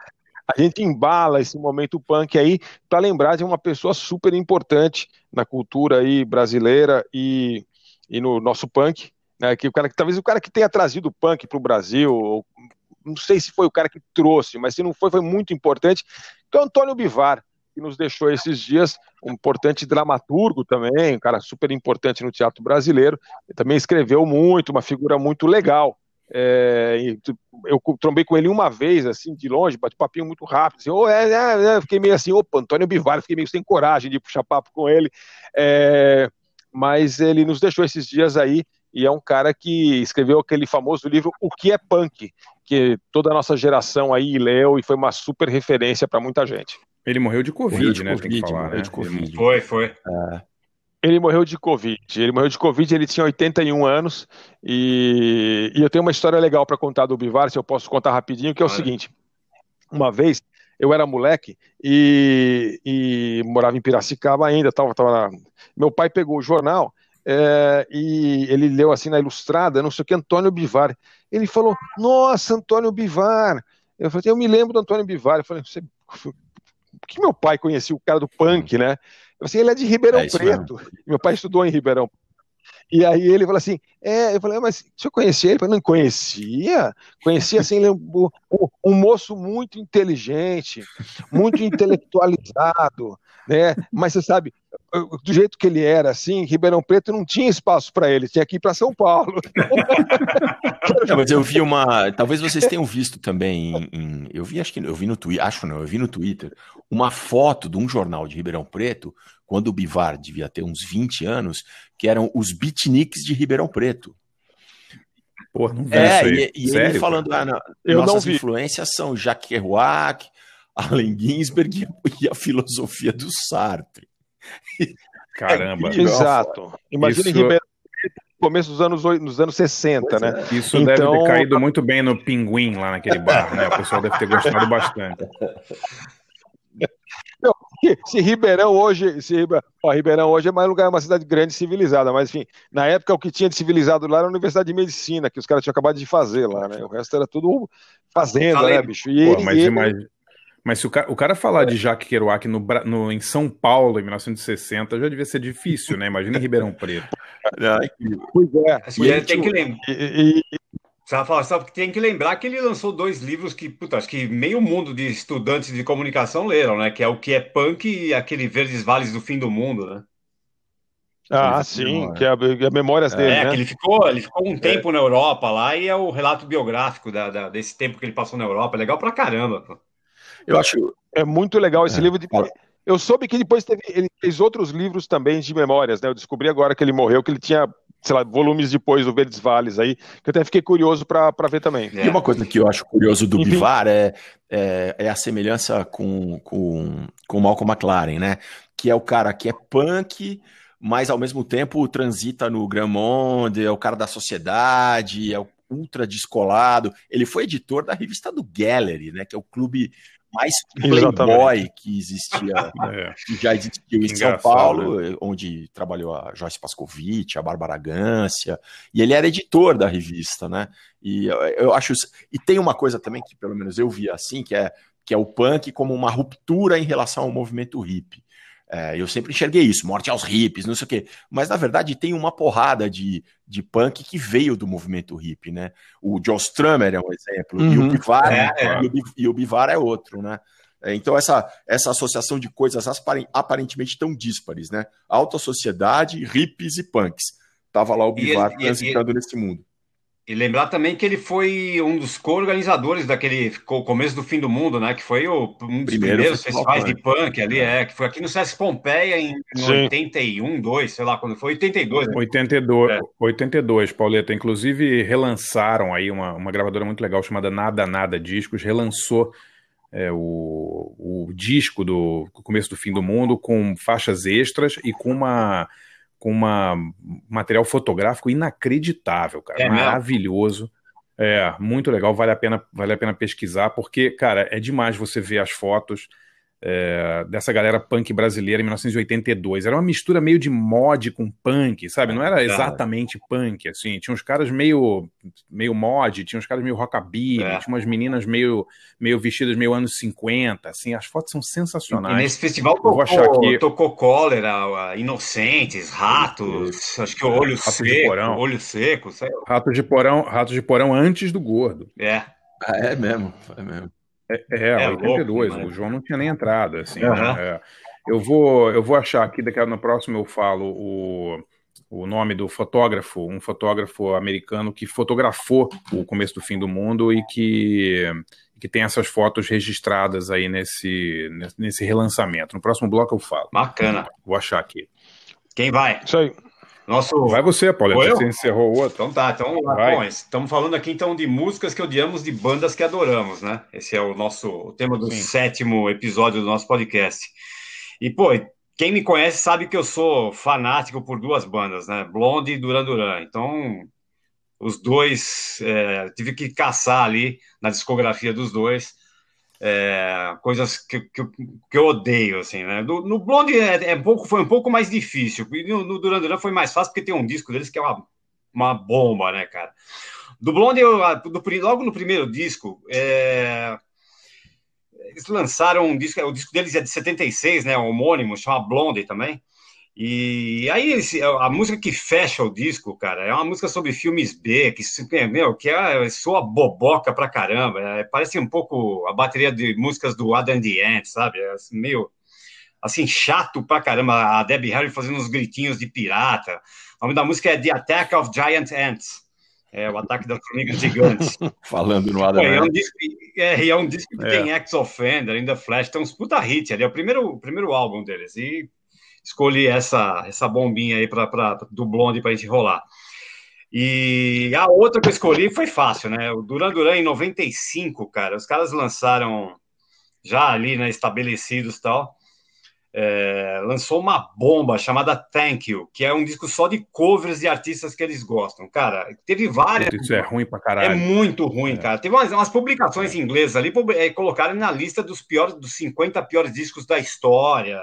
a gente embala esse momento punk aí para lembrar de uma pessoa super importante na cultura aí brasileira e, e no nosso punk, né, que o cara que talvez o cara que tenha trazido o punk para o Brasil, não sei se foi o cara que trouxe, mas se não foi, foi muito importante, que é o Antônio Bivar que nos deixou esses dias, um importante dramaturgo também, um cara super importante no teatro brasileiro, também escreveu muito, uma figura muito legal. É, eu trombei com ele uma vez, assim, de longe, bati papinho muito rápido, assim, oh, é, é, é, fiquei meio assim, opa, Antônio Bivar, fiquei meio sem coragem de puxar papo com ele, é, mas ele nos deixou esses dias aí, e é um cara que escreveu aquele famoso livro O que é Punk, que toda a nossa geração aí leu e foi uma super referência para muita gente. Ele morreu de Covid, morreu de né? COVID, tem que falar, né? De COVID. Foi, foi. É. Ele morreu de Covid. Ele morreu de Covid, ele tinha 81 anos. E, e eu tenho uma história legal para contar do Bivar, se eu posso contar rapidinho, que é o seguinte. uma vez, eu era moleque e, e morava em Piracicaba ainda, tava, tava na... meu pai pegou o jornal é, e ele leu assim na ilustrada, não sei o que, Antônio Bivar. Ele falou, nossa, Antônio Bivar. Eu falei, eu me lembro do Antônio Bivar. Eu falei, você... que meu pai conhecia o cara do punk, né? Eu falei, ele é de Ribeirão é Preto. Meu pai estudou em Ribeirão e aí ele falou assim: é, eu falei, ah, mas o senhor conhecia ele? Eu falei, não conhecia? Conhecia assim, ele é um, um moço muito inteligente, muito intelectualizado, né? Mas você sabe, do jeito que ele era, assim, Ribeirão Preto não tinha espaço para ele, tinha que ir para São Paulo. Não, mas eu vi uma. Talvez vocês tenham visto também. Em, em, eu vi, acho que eu vi no Twitter, acho não, eu vi no Twitter uma foto de um jornal de Ribeirão Preto, quando o Bivar devia ter uns 20 anos, que eram os beatniks de Ribeirão Preto. Pô, não vi é, e, e Sério, ele falando, ah, não, nossas influências são Jacques Kerouac, Allen Ginsberg e a filosofia do Sartre. Caramba. É, exato. Imagina Isso... Ribeirão começo dos anos, nos anos 60, né? É. Isso então... deve ter então, caído muito bem no Pinguim, lá naquele bar, né? O pessoal deve ter gostado bastante. Não, se Ribeirão hoje, se ó, Ribeirão hoje é mais lugar, é uma cidade grande civilizada, mas enfim, na época o que tinha de civilizado lá era a Universidade de Medicina, que os caras tinham acabado de fazer lá, né? O resto era tudo fazenda, Falei. né, bicho? E Pô, ele, mas, ele... Mas, mas se o cara, o cara falar de Jacques Kerouac no, no, em São Paulo em 1960 já devia ser difícil, né? Imagina em Ribeirão Preto. pois é. E tem que lembrar. E, e, só, só porque tem que lembrar que ele lançou dois livros que, puta, acho que meio mundo de estudantes de comunicação leram, né? Que é o que é punk e aquele Verdes Vales do Fim do Mundo, né? Ah, sim, que é a, a memórias dele, é, né? que ele ficou, ele ficou um tempo é. na Europa lá e é o relato biográfico da, da, desse tempo que ele passou na Europa. É legal pra caramba. Pô. Eu acho é muito legal esse é. livro. De... Eu soube que depois teve, ele fez outros livros também de memórias, né? Eu descobri agora que ele morreu, que ele tinha sei lá, volumes depois do Verdes Vales aí, que eu até fiquei curioso para ver também. E uma coisa que eu acho curioso do Enfim. Bivar é, é, é, a semelhança com, com, com o Malcolm McLaren, né? Que é o cara que é punk, mas ao mesmo tempo transita no Grand Monde, é o cara da sociedade, é o ultra descolado. Ele foi editor da revista do Gallery, né? Que é o clube mais playboy Exatamente. que existia, é. que já existiu em São Paulo, né? onde trabalhou a Joyce Pascovitch, a Bárbara Gância, e ele era editor da revista, né? E eu, acho e tem uma coisa também que pelo menos eu vi assim, que é que é o punk como uma ruptura em relação ao movimento hippie. É, eu sempre enxerguei isso, morte aos hippies, não sei o quê. Mas, na verdade, tem uma porrada de, de punk que veio do movimento hippie, né? O Joe Strummer é um exemplo, uhum. e, o uhum. Bivar, é, é. E, o, e o Bivar é outro, né? É, então, essa, essa associação de coisas aparentemente tão díspares, né? Alta sociedade, hippies e punks. Tava lá o Bivar transitando nesse mundo. E lembrar também que ele foi um dos co-organizadores daquele começo do fim do mundo, né? Que foi o, um dos Primeiro primeiros festivais de punk ali, é. que foi aqui no Sesc Pompeia em Sim. 81, 2, sei lá quando foi, 82. Né? 82, é. 82, Pauleta. Inclusive relançaram aí uma, uma gravadora muito legal chamada Nada Nada Discos, relançou é, o, o disco do começo do fim do mundo com faixas extras e com uma com uma, um material fotográfico inacreditável, cara. É maravilhoso. É, muito legal, vale a pena, vale a pena pesquisar, porque, cara, é demais você ver as fotos é, dessa galera punk brasileira em 1982. Era uma mistura meio de mod com punk, sabe? Não era exatamente punk, assim. Tinha uns caras meio, meio mod, tinha uns caras meio rockabilly, é. tinha umas meninas meio, meio vestidas meio anos 50, assim. As fotos são sensacionais. E nesse festival tocou, aqui... tocou cólera, inocentes, ratos, acho que olho rato seco, olho seco, sei lá. Ratos de porão, ratos de porão antes do gordo. É. Ah, é mesmo, é mesmo. É, é, é 82, louco, o João não tinha nem entrado, assim. Uhum. Né? É. Eu, vou, eu vou achar aqui, daqui a, no próximo eu falo o, o nome do fotógrafo, um fotógrafo americano que fotografou o começo do fim do mundo e que, que tem essas fotos registradas aí nesse, nesse relançamento. No próximo bloco eu falo. Bacana. Vou achar aqui. Quem vai? Isso aí. Nosso... Vai você, Paulo. Você encerrou o outro. Então tá, então bom, estamos falando aqui então de músicas que odiamos, de bandas que adoramos, né? Esse é o nosso o tema do Sim. sétimo episódio do nosso podcast. E, pô, quem me conhece sabe que eu sou fanático por duas bandas, né? Blonde e Duran Duran. Então, os dois, é, tive que caçar ali na discografia dos dois. É, coisas que, que, que eu odeio, assim, né? No Blonde é, é pouco, foi um pouco mais difícil. E no, no Duran Duran foi mais fácil porque tem um disco deles que é uma, uma bomba, né, cara? Do Blonde, eu, do logo no primeiro disco, é, eles lançaram um disco, o disco deles é de 76, né? Homônimo, chama Blonde também. E aí a música que fecha o disco, cara, é uma música sobre filmes B, que meu, que é, soa boboca pra caramba. é, parece um pouco a bateria de músicas do Adam the Ant, sabe? É assim, meio assim chato pra caramba. A Debbie Harry fazendo uns gritinhos de pirata. O nome da música é The Attack of Giant Ants. É o ataque das formigas gigantes. Falando no Adam e é um disco, é, é um disco que É. tem Ex-Offender, In The Flash, tem uns puta hit ali, é o primeiro, o primeiro álbum deles, e escolhi essa, essa bombinha aí pra, pra, do Blonde pra gente rolar. E a outra que eu escolhi foi fácil, né? O Duran Duran em 95, cara, os caras lançaram já ali, né, estabelecidos e tal, é, lançou uma bomba chamada Thank You, que é um disco só de covers de artistas que eles gostam. Cara, teve várias. Isso é ruim pra É caralho. muito ruim, cara. Teve umas, umas publicações inglesas ali, colocaram na lista dos piores, dos 50 piores discos da história.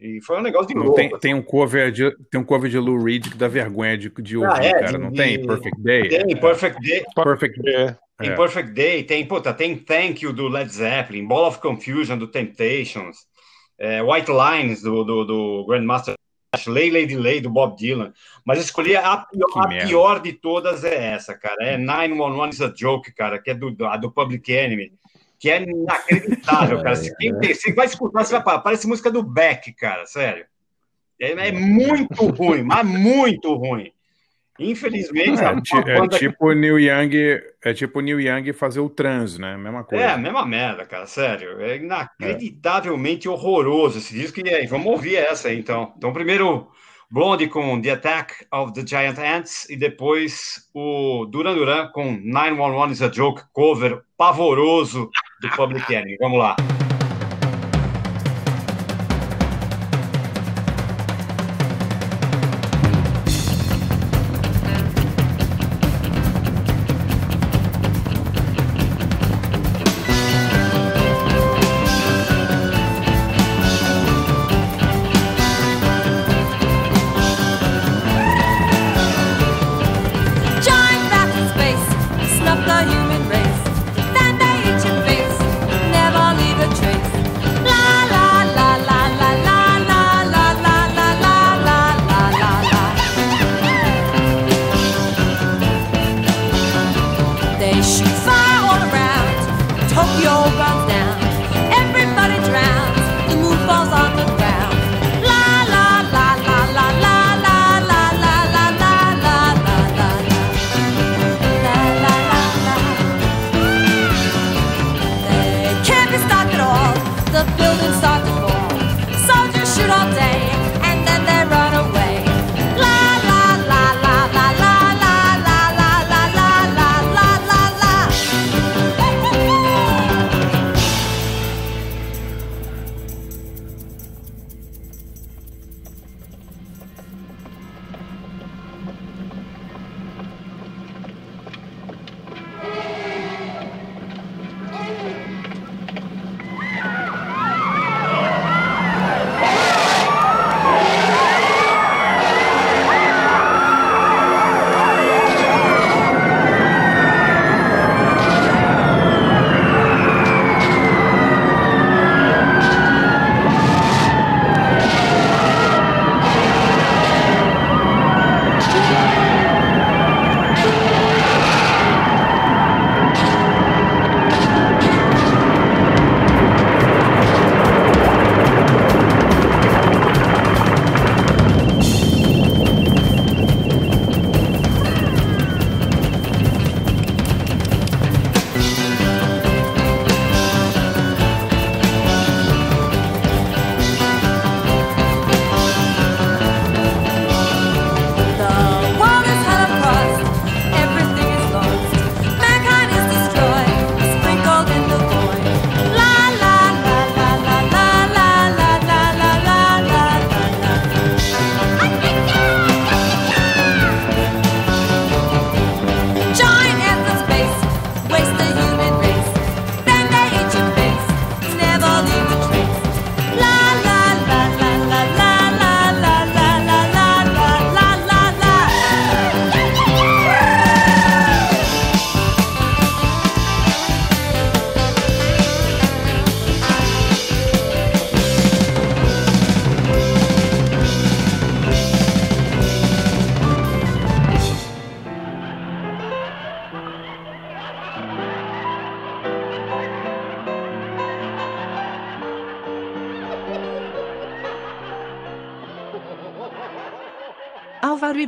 E foi um negócio de Não, louco. tem, tem um cover de tem um cover de Lou Reed que dá vergonha de, de ouvir, Ah, é, cara. de- não tem? Perfect Day? Tem Perfect Day, Perfect Day. tem É. Perfect Day, tem, puta, tem Thank You do Led Zeppelin, Ball of Confusion do Temptations, eh, White Lines do, do, do Grandmaster Flash, Lay Lady Lay do Bob Dylan. Mas escolhi a pior, a pior de todas é essa, cara. É 911 is a Joke, cara, que é do, a do Public Enemy. Que é inacreditável, cara. Se quem tem- você vai escutar, você vai parar. Parece música do Beck, cara, sério. É, é muito ruim, mas muito ruim. Infelizmente, É, é tipo Neil Young, é tipo Neil Young fazer o trans, né? Mesma coisa. É, mesma merda, cara, sério. É inacreditavelmente horroroso esse disco. E aí, vamos ouvir essa aí, então. Então, primeiro, Blondie com The Attack of the Giant Ants e depois o Duran Duran com 911 is a Joke, cover pavoroso do Public Enemy. Vamos lá.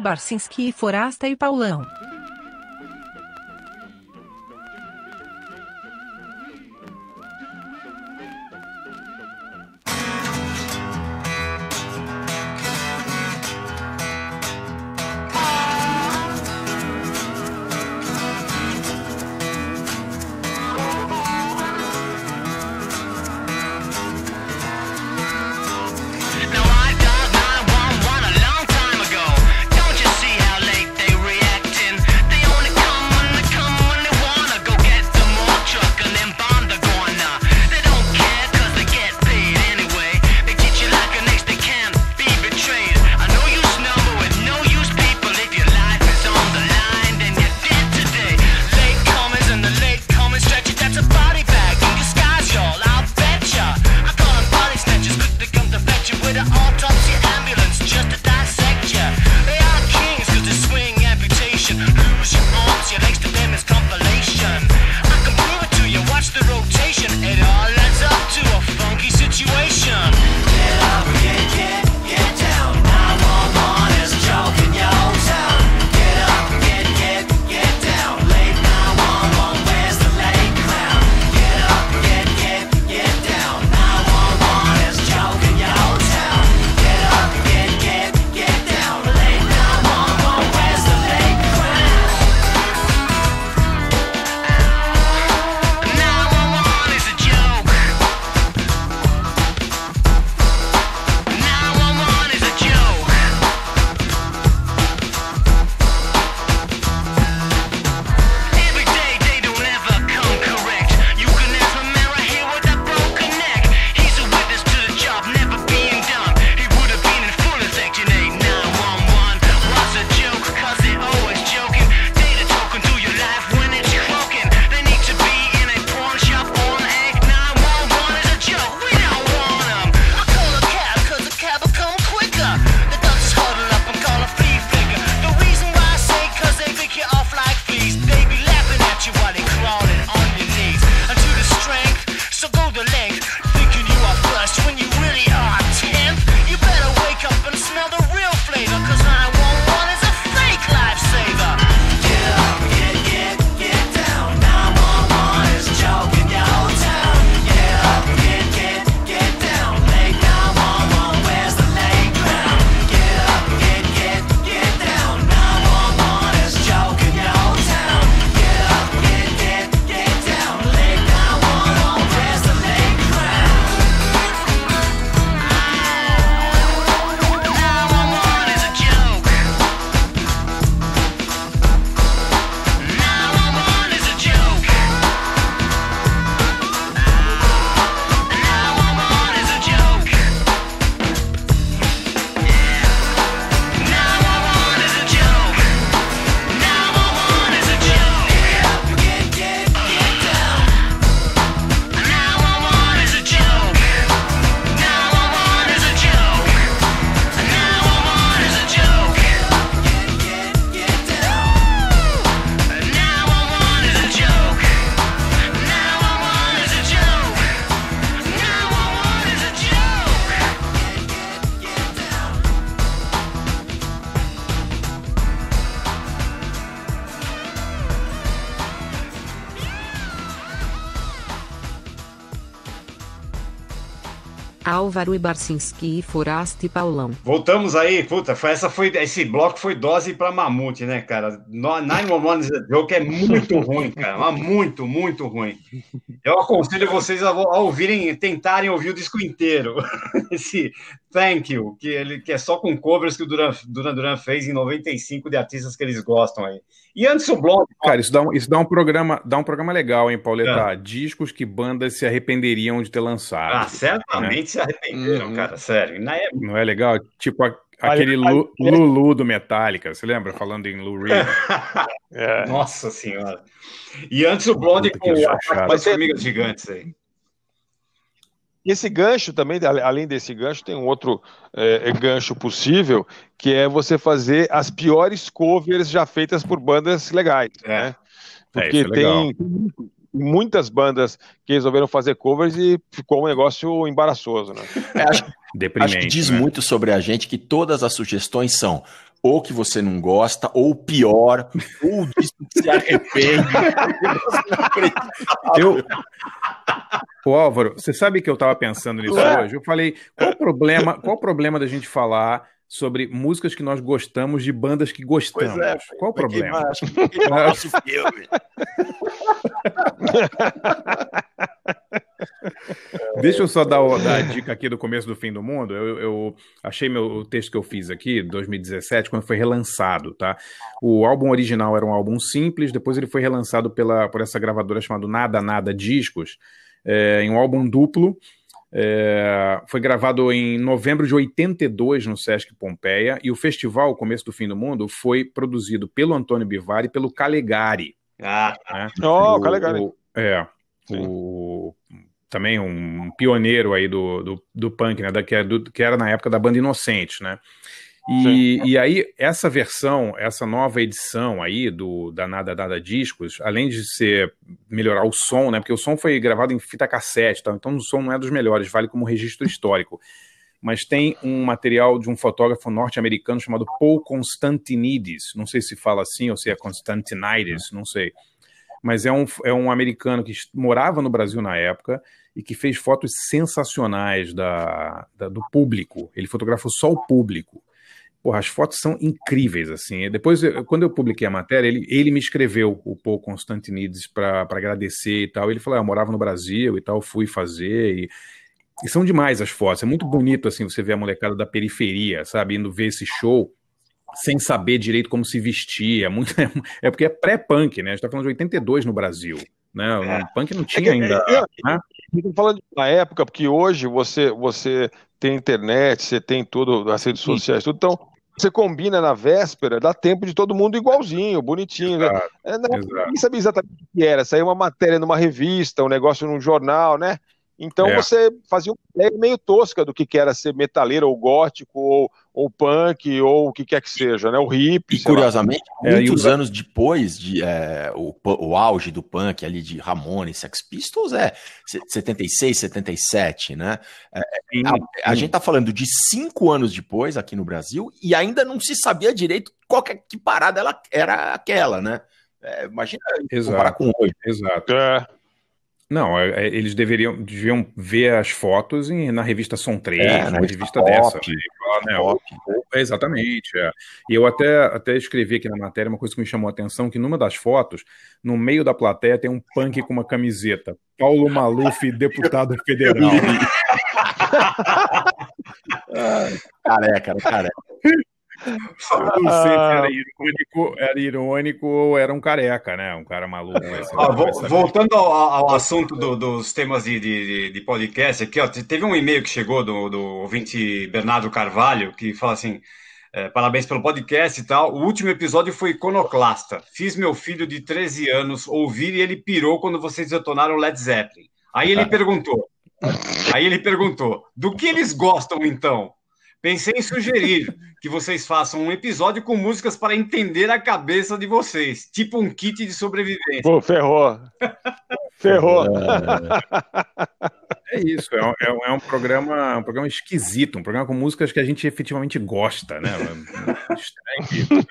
Barcinski e Forasta e Paulão. Álvaro Barcinski e Foraste Paulão. Voltamos aí, puta, foi, essa foi, esse bloco foi dose para mamute, né, cara? Nine One is a Joke é muito ruim, cara, mas muito, muito ruim. Eu aconselho vocês a, a ouvirem, tentarem ouvir o disco inteiro. esse Thank You, que ele que é só com covers que o Duran Duran, Duran fez em 95 de artistas que eles gostam aí. E antes o Blonde. Cara, isso dá um, isso dá um programa, dá um programa legal, hein, Pauleta? É. Tá, discos que bandas se arrependeriam de ter lançado. Ah, né? certamente né? se arrependeram, hum. cara, sério. Na época... Não é legal? Tipo a, aquele Lu. Lulu do Metallica, você lembra? Falando em Lou Reed. é. Nossa senhora. E antes o Blonde com as Ataque Formigas Gigantes aí. Esse gancho também, além desse gancho, tem um outro é, é, gancho possível, que é você fazer as piores covers já feitas por bandas legais. É. Né? Porque é, tem muitas bandas que resolveram fazer covers e ficou um negócio embaraçoso, né? É, acho, acho, que diz né? muito sobre a gente que todas as sugestões são ou que você não gosta, ou pior, ou disso que se arrepende. Eu... Ô Álvaro, você sabe que eu estava pensando nisso Ué? hoje? Eu falei, qual o problema, qual o problema da gente falar sobre músicas que nós gostamos de bandas que gostamos? Pois é, qual o problema? queimar- acho que foi queimar o nosso filme. Deixa eu só dar, o- dar a dica aqui do começo do fim do mundo. Eu, eu achei meu, o texto que eu fiz aqui, 2017, quando foi relançado, tá? O álbum original era um álbum simples, depois ele foi relançado pela, por essa gravadora chamada Nada Nada Discos, é, em um álbum duplo. É, foi gravado em novembro de 82 no Sesc Pompeia e o festival, Começo do Fim do Mundo, foi produzido pelo Antônio Bivari e pelo Calegari. Ah, né? Oh, O- Calegari. o- é. O, também um pioneiro aí do, do, do punk, né? Da, que, era do- que era na época da banda Inocentes, né? E, e aí, essa versão, essa nova edição aí do da Nada Nada Discos, além de ser melhorar o som, né? Porque o som foi gravado em fita cassete, tá? então o som não é dos melhores, vale como registro histórico. Mas tem um material de um fotógrafo norte-americano chamado Paul Constantinides, não sei se fala assim ou se é Constantinides, não sei mas é um, é um americano que morava no Brasil na época e que fez fotos sensacionais da, da- do público. Ele fotografou só o público. Porra, as fotos são incríveis, assim. Depois, eu- quando eu publiquei a matéria, ele, ele me escreveu, o Paul Constantinides, para agradecer e tal. Ele falou, ah, eu morava no Brasil e tal, fui fazer e... E são demais as fotos. É muito bonito, assim, você ver a molecada da periferia, sabe? Indo ver esse show sem saber direito como se vestir. É, muito, é porque é pré-punk, né? A gente tá falando de 82 no Brasil. Né? O punk não tinha ainda. É, né? Estou falando na época, porque hoje você, você tem internet, você tem tudo, as redes sociais, tudo. Então, você combina na véspera, dá tempo de todo mundo igualzinho, bonitinho. né? Exato, É, época, exato. ninguém sabia exatamente o que era. Saiu uma matéria numa revista, um negócio num jornal, né? Então É. você fazia uma ideia meio tosca do que que era ser metaleiro ou gótico ou, ou punk ou o que quer que seja, né? O hippie. E sei lá. curiosamente, É, muitos e anos depois de é, o, o auge do punk ali de Ramones, Sex Pistols é se- 76, 77, né? É, Sim, a, a sim. gente tá falando de cinco anos depois aqui no Brasil e ainda não se sabia direito qual que, que parada ela era aquela, né? É, imagina comparar Exato. com hoje. Exato. É. Não, é- é, eles deveriam deviam ver as fotos em- na revista Som 3, É, na uma revista revista dessa. Pop, né? O- exatamente. é. E eu até, até escrevi aqui na matéria uma coisa que me chamou a atenção, que numa das fotos, no meio da plateia tem um punk com uma camiseta. Paulo Maluf, deputado federal. Careca, careca. Eu não sei se era irônico, era irônico ou era um careca, né? Um cara maluco. vo- saber. voltando ao, ao assunto do- dos temas de, de, de podcast, aqui, ó, teve um e-mail que chegou do, do ouvinte Bernardo Carvalho, que fala assim: é, parabéns pelo podcast e tal. O último episódio foi iconoclasta. Fiz meu filho de 13 anos ouvir e ele pirou quando vocês detonaram Led Zeppelin. Aí ele perguntou: aí ele perguntou: do que eles gostam então? Pensei em sugerir que vocês façam um episódio com músicas para entender a cabeça de vocês, tipo um kit de sobrevivência. Pô, ferrou. Ferrou. É isso, é um, é um- é um programa, um programa esquisito, um programa com músicas que a gente efetivamente gosta, né? Estranho.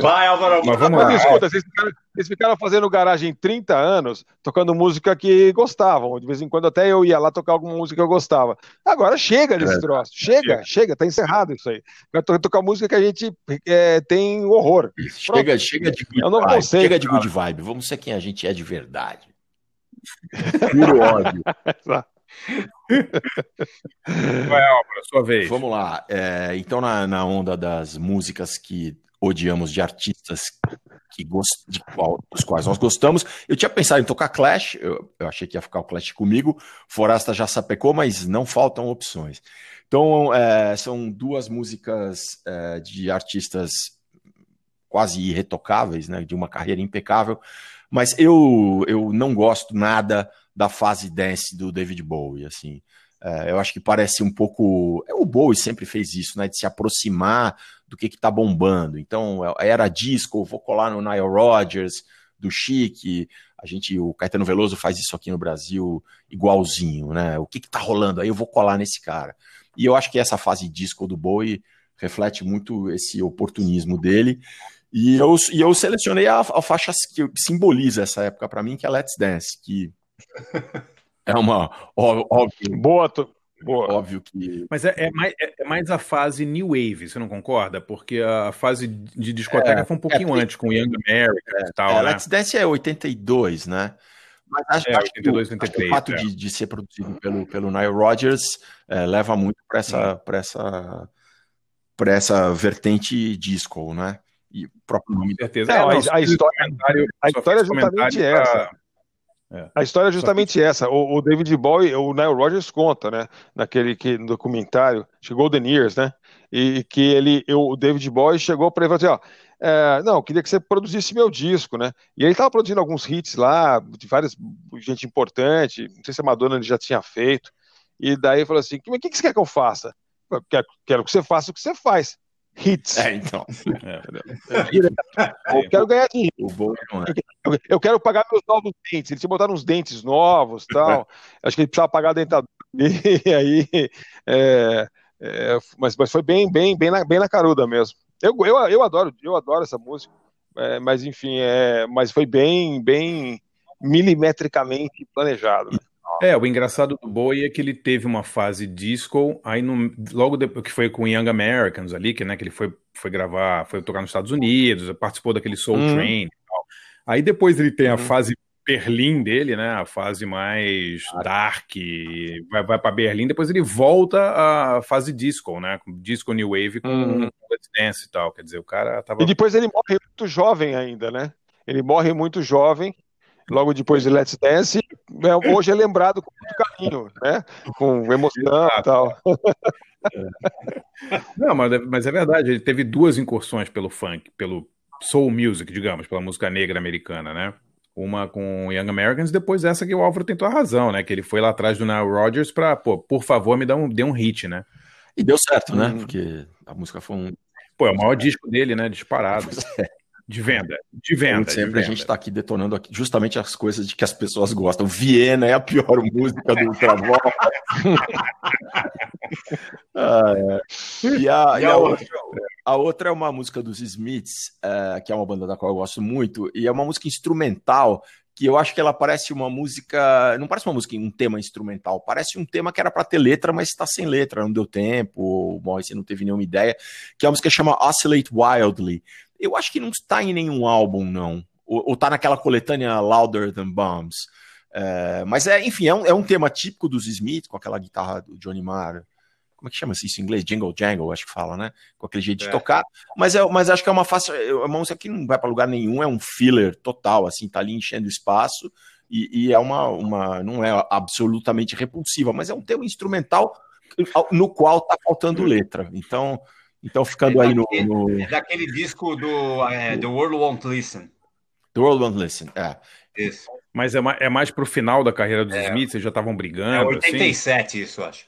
Vai, Álvaro. Mas vamos Mas lá. escuta, vocês ficaram, vocês ficaram fazendo garagem 30 anos, tocando música que gostavam. De vez em quando até eu ia lá tocar alguma música que eu gostava. Agora chega desse É. troço. Chega, chega, tá encerrado isso aí. Vai to- tocar música que a gente é, tem horror. Chega, chega de good É um novo vibe. Chega de good vibe. Vamos ser quem a gente é de verdade. Puro ódio. Vai, Álvaro, sua vez. Vamos lá. É, então, na, na onda das músicas que odiamos de artistas que gost... de qual, dos quais nós gostamos, eu tinha pensado em tocar Clash, eu, eu achei que ia ficar o Clash comigo, Forasta já sapecou, mas não faltam opções. Então, é, são duas músicas é, de artistas quase irretocáveis, né, de uma carreira impecável, mas eu, eu não gosto nada da fase dance do David Bowie, assim. É, eu acho que parece um pouco. É, o Bowie sempre fez isso, né? De se aproximar do que, que tá bombando. Então, era disco, vou colar no Nile Rodgers, do Chic. A gente, o Caetano Veloso faz isso aqui no Brasil igualzinho, né? O que, que tá rolando? Aí eu vou colar nesse cara. E eu acho que essa fase disco do Bowie reflete muito esse oportunismo dele. E eu, e eu selecionei a, a faixa que simboliza essa época para mim, que é Let's Dance, que é uma óbvio, Boa, boa. óbvio que Mas é, é mais, é- é mais a fase New Wave, você não concorda? Porque a fase de discoteca É, foi um pouquinho é, antes, com Young America e tal, é, né? Let's Dance é 82, né? Mas acho, É, acho que o- 82, acho que 83, o fato é. de, de ser produzido pelo, pelo Nile Rodgers é, leva muito para essa, pra essa, pra essa vertente disco, né? E o próprio nome Com certeza. Não, É, a- a história- a história é justamente pra- essa. É. A história é justamente essa. O, o David Bowie, o Nile Rodgers conta, né? Naquele que, no documentário, chegou The Years, né? E, que ele, eu, o David Bowie chegou para ele e falou assim: ó, é, não, queria que você produzisse meu disco, né? E ele estava produzindo alguns hits lá, de várias gente importante, não sei se a Madonna ele já tinha feito. E daí ele falou assim: o que, que você quer que eu faça? Eu quero, quero que você faça o que você faz. Hits. É, então. Eu quero ganhar dinheiro. O Bowie não é. Eu, eu quero pagar meus novos dentes. Ele tinha botado uns dentes novos tal. Acho que ele precisava pagar a dentadura. E aí. é, é, mas, mas foi bem, bem, bem na, bem na caruda mesmo. Eu, eu, eu adoro, eu adoro essa música. É, mas enfim, é, mas foi bem, bem milimetricamente planejado. né? É, o engraçado do Bowie é que ele teve uma fase disco, aí no- logo depois que foi com Young Americans ali, que, né, que ele foi, foi gravar, foi tocar nos Estados Unidos, participou daquele Soul Uhum. Train e tal. Aí depois ele tem a Uhum. fase Berlim dele, né, a fase mais dark, e vai, vai para Berlim, depois ele volta à fase disco, né, disco New Wave com. Let's Dance e tal, quer dizer, o cara tava... E depois ele morre muito jovem ainda, né? Ele morre muito jovem, logo depois de Let's Dance. É, hoje é lembrado com muito carinho, né? Com emoção e tal. Não, mas, é- mas é verdade, ele teve duas incursões pelo funk, pelo soul music, digamos, pela música negra americana, né? Uma com Young Americans, depois essa que o Álvaro tentou a razão, né? Que ele foi lá atrás do Nile Rodgers pra, pô, por favor, me dá um, dê um hit, né? E deu certo, né? Uhum. Porque a música foi um. Pô, é o maior disco dele, né? Disparado. De venda. De venda. Como sempre, de a venda. gente está aqui detonando aqui justamente as coisas de que as pessoas gostam. Viena é a pior música do Travolta. Ah, é. E, a, E a a outra, a outra é uma música dos Smiths, é, que é uma banda da qual eu gosto muito, e é uma música instrumental que eu acho que ela parece uma música. Não parece uma música, um tema instrumental, parece um tema que era para ter letra, mas está sem letra, não deu tempo, o Morrissey não teve nenhuma ideia, que é a música que chama Oscillate Wildly. Eu acho que não está em nenhum álbum, não. Ou, ou tá naquela coletânea Louder Than Bombs. É, mas é, enfim, é um, é um tema típico dos Smith, com aquela guitarra do Johnny Marr. Como é que chama isso em inglês? Jingle Jangle, acho que fala, né? Com aquele jeito de É. tocar. Mas, é, mas acho que é uma fácil. É uma música que não vai para lugar nenhum, é um filler total, assim, tá ali enchendo espaço. E, e é uma, uma. Não é absolutamente repulsiva, mas é um tema instrumental no qual tá faltando letra. Então, então ficando aí no. no É daquele disco do é, The World Won't Listen. The World Won't Listen. É. Isso. Mas é, ma- é mais pro final da carreira dos É. Smiths, vocês já estavam É brigando, assim? 87, isso, eu acho.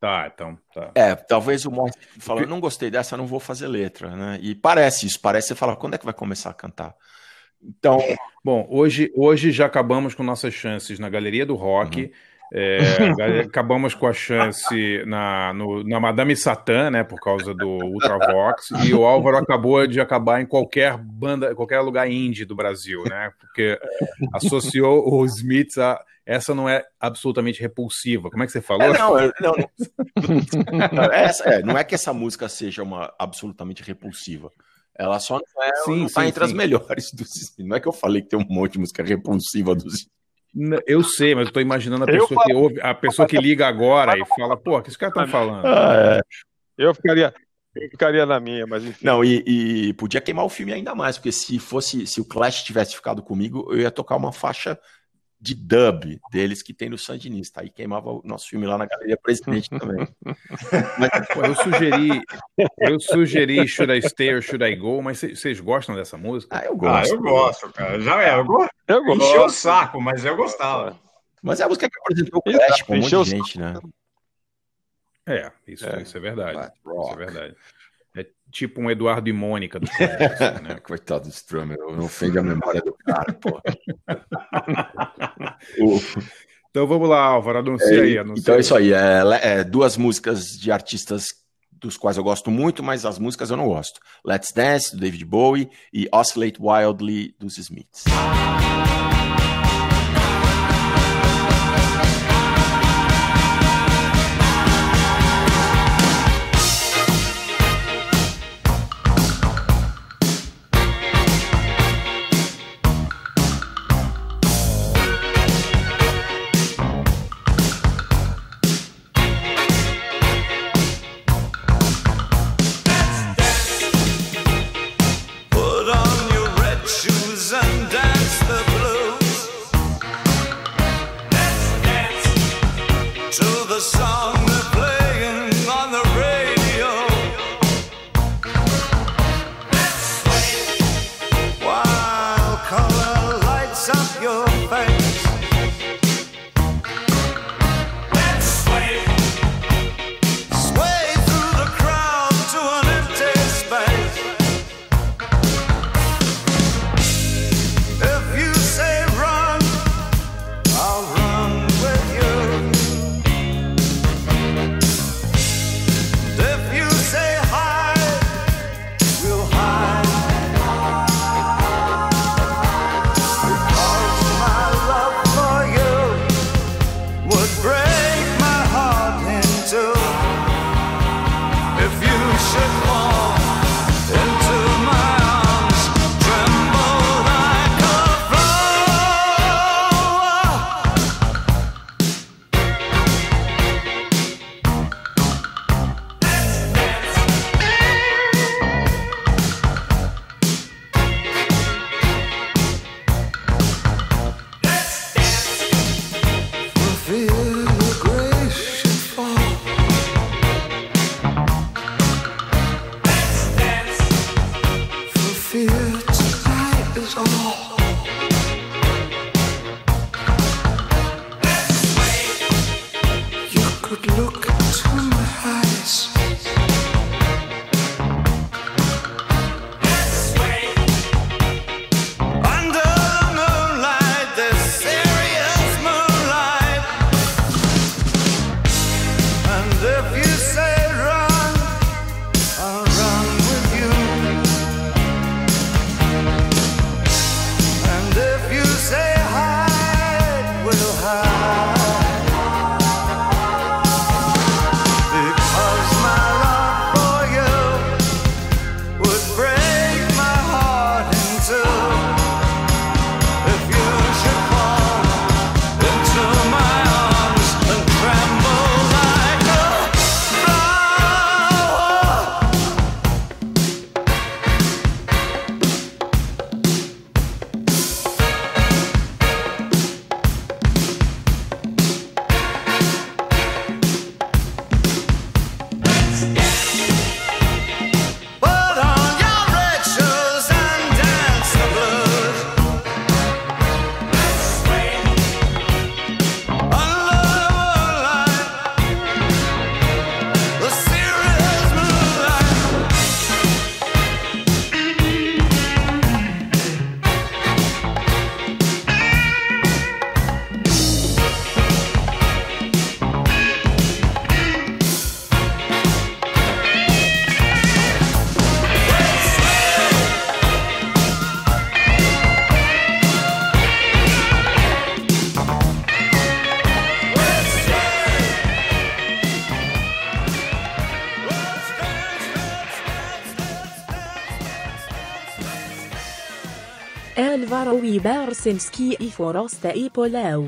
Tá, então, tá. É, talvez o Morris falou, não gostei dessa, não vou fazer letra, né? E parece isso, parece você fala, quando é que vai começar a cantar? Então, Bom, hoje, hoje já acabamos com nossas chances na Galeria do Rock. É, acabamos com a chance na, no- na Madame Satã, né? Por causa do Ultravox. E o Álvaro acabou de acabar em qualquer banda, qualquer lugar indie do Brasil, né? Porque associou os Smiths a. Essa não é absolutamente repulsiva. Como é que você falou? é, não, é- não, não. Essa- é, não é que essa música seja uma absolutamente repulsiva. Ela só não, é, Sim, não tá sim, entre as sim. melhores dos Smiths. Não é que eu falei que tem um monte de música repulsiva dos N- Eu sei, mas eu tô imaginando a Eu pessoa que ouve, a pessoa que liga agora e fala, pô, o que os caras estão falando? Ah, é. Eu ficaria, eu ficaria na minha, mas enfim. Não, e, e podia queimar o filme ainda mais, porque se fosse, se o Clash tivesse ficado comigo, eu ia tocar uma faixa de dub deles que tem no Sandinista. Aí queimava o nosso filme lá na Galeria Presidente também. Pô, eu sugeri, eu sugeri Should I Stay or Should I Go, mas cê- vocês gostam dessa música? Ah, eu Ah, gosto. eu gosto, cara. Já é, eu gosto. Eu gosto. Encheu o saco, mas eu gostava. Mas é a música que apresentou o Clash com um monte de gente, né? É, isso é, isso é verdade. Isso é verdade. É tipo um Eduardo e Mônica do Comex, assim, né? Coitado do Strummer, não ofende a memória do cara, pô. então vamos lá, Álvaro, anuncia é, aí. Anuncia então é aí. é isso aí, é, é, duas músicas de artistas dos quais eu gosto muito, mas as músicas eu não gosto. Let's Dance, do David Bowie, e Oscillate Wildly, dos Smiths. روي بارسنسكي إفوراست إيبولاو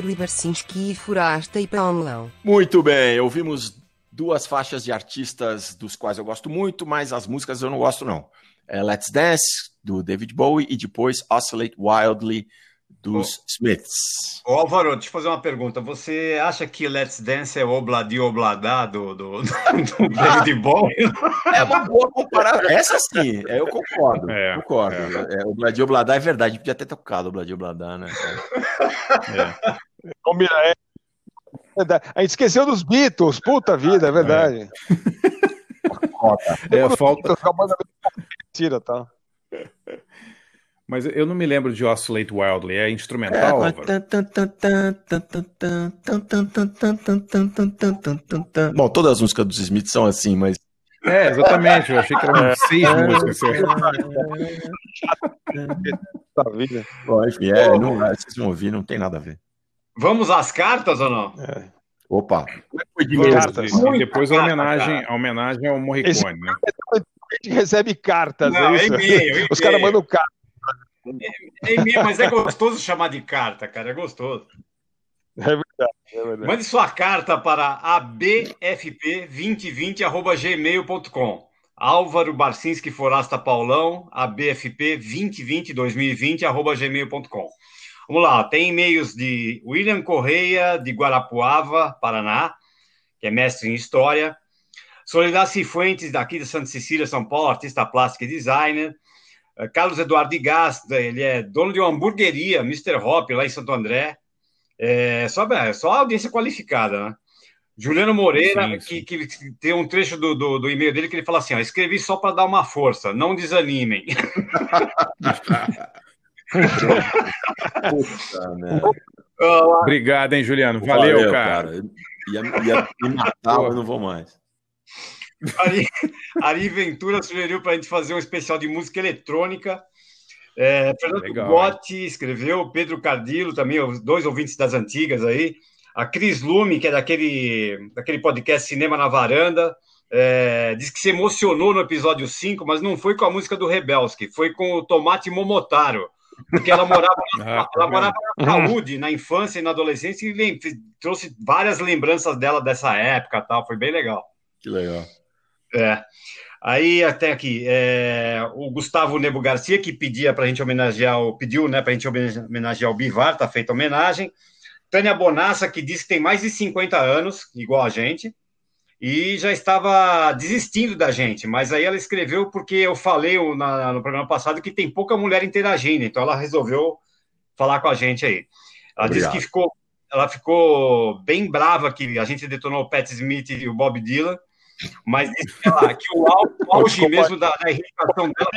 Ibarcinski e Forasta e Paulão. Muito bem, ouvimos duas faixas de artistas dos quais eu gosto muito, mas as músicas eu não gosto não. É Let's Dance, do David Bowie, e depois Oscillate Wildly, dos Smiths. Ô, Álvaro, deixa eu fazer uma pergunta. Você acha que Let's Dance é Obladi Obladá do, do, do David Bowie? É uma boa comparação. Essa sim, é, eu concordo. concordo. É, o Bladio Bladá é verdade, podia ter tocado o Bladio Bladá, né? Combina, é. A gente esqueceu dos Beatles, puta vida, é verdade. É, falta. Tira, tá? Mas eu não me lembro de Oscillate Wildly. É instrumental, É? Bom, todas as músicas dos Smiths são assim, mas. É, exatamente. Eu achei que eram seis músicas. Bom, enfim, é, não, vocês vão ouvir, não tem nada a ver. Vamos às cartas ou não? Opa. Cartas. E depois a homenagem, a homenagem ao Morricone, né? A gente recebe cartas, Não, é isso? e-mail, Os caras mandam cartas. É e-mail, mas é gostoso chamar de carta, cara. É gostoso. É verdade, é verdade. Mande sua carta para abfp2020.gmail.com. Álvaro Barcinski Forasta Paulão, abfp2020-2020.gmail.com. Vamos lá, tem e-mails de William Correia, de Guarapuava, Paraná, que é mestre em História. Soledad Cifuentes, daqui de Santa Cecília, São Paulo, artista plástico e designer. Eh, Carlos Eduardo de Gasta, ele é dono de uma hamburgueria, Mr. Hop, lá em Santo André. É só, é só audiência qualificada, né? Juliano Moreira, Sim, sim. Que, que tem um trecho do, do, do e-mail dele que ele fala assim: ó, escrevi só para dar uma força, não desanimem. Puta, né? Obrigado, hein, Juliano. Valeu, cara. Ia, ia me matar, mas não vou mais. Ari, Ari Ventura sugeriu para a gente fazer um especial de música eletrônica. É, Fernando Legal, Gotti escreveu, Pedro Cardilo também, os dois ouvintes das antigas aí. A Cris Lume, que é daquele, daquele podcast Cinema na Varanda, é, diz que se emocionou no episódio 5, mas não foi com a música do Rebelski, foi com o Tomate Momotaro. Porque ela morava, Ah, ela tá morava vendo? na saúde, na infância e na adolescência, e lem- trouxe várias lembranças dela dessa época tal. Foi bem legal. Que legal. É. Aí até aqui, é, o Gustavo Nebo Garcia, que pedia para a gente homenagear, pediu né, para a gente homenagear o Bivar, tá feita a homenagem. Tânia Bonassa, que disse que tem mais de 50 anos, igual a gente, e já estava desistindo da gente, mas aí ela escreveu porque eu falei na- no programa passado que tem pouca mulher interagindo, então ela resolveu falar com a gente aí. Ela disse Obrigado. que ficou, ela ficou bem brava que a gente detonou o Pat Smith e o Bob Dylan, mas que, ela- que o au- o auge mesmo da, da irritação dela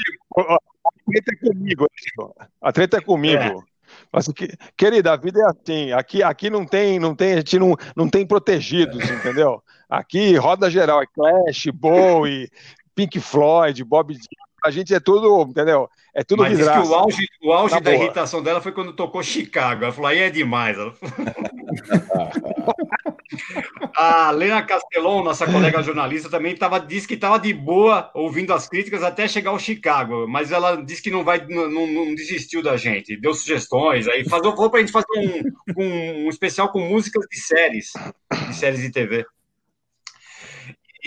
A treta é comigo. A treta é comigo. Mas, que- querida, a vida é assim. Aqui, aqui não tem, não tem, a gente não, não tem protegidos, entendeu? Aqui roda geral, é Clash, Bowie, Pink Floyd, Bob Dylan. A gente é tudo, entendeu? É tudo Mas diz que o auge, o auge Na da irritação dela foi quando tocou Chicago. Ela falou, aí é demais. A Lena Castelon, nossa colega jornalista, também tava, disse que estava de boa ouvindo as críticas até chegar ao Chicago, mas ela disse que não vai, não, não- desistiu da gente, deu sugestões, aí falou, falou para a gente fazer um, um- um especial com músicas de séries, de séries de TV.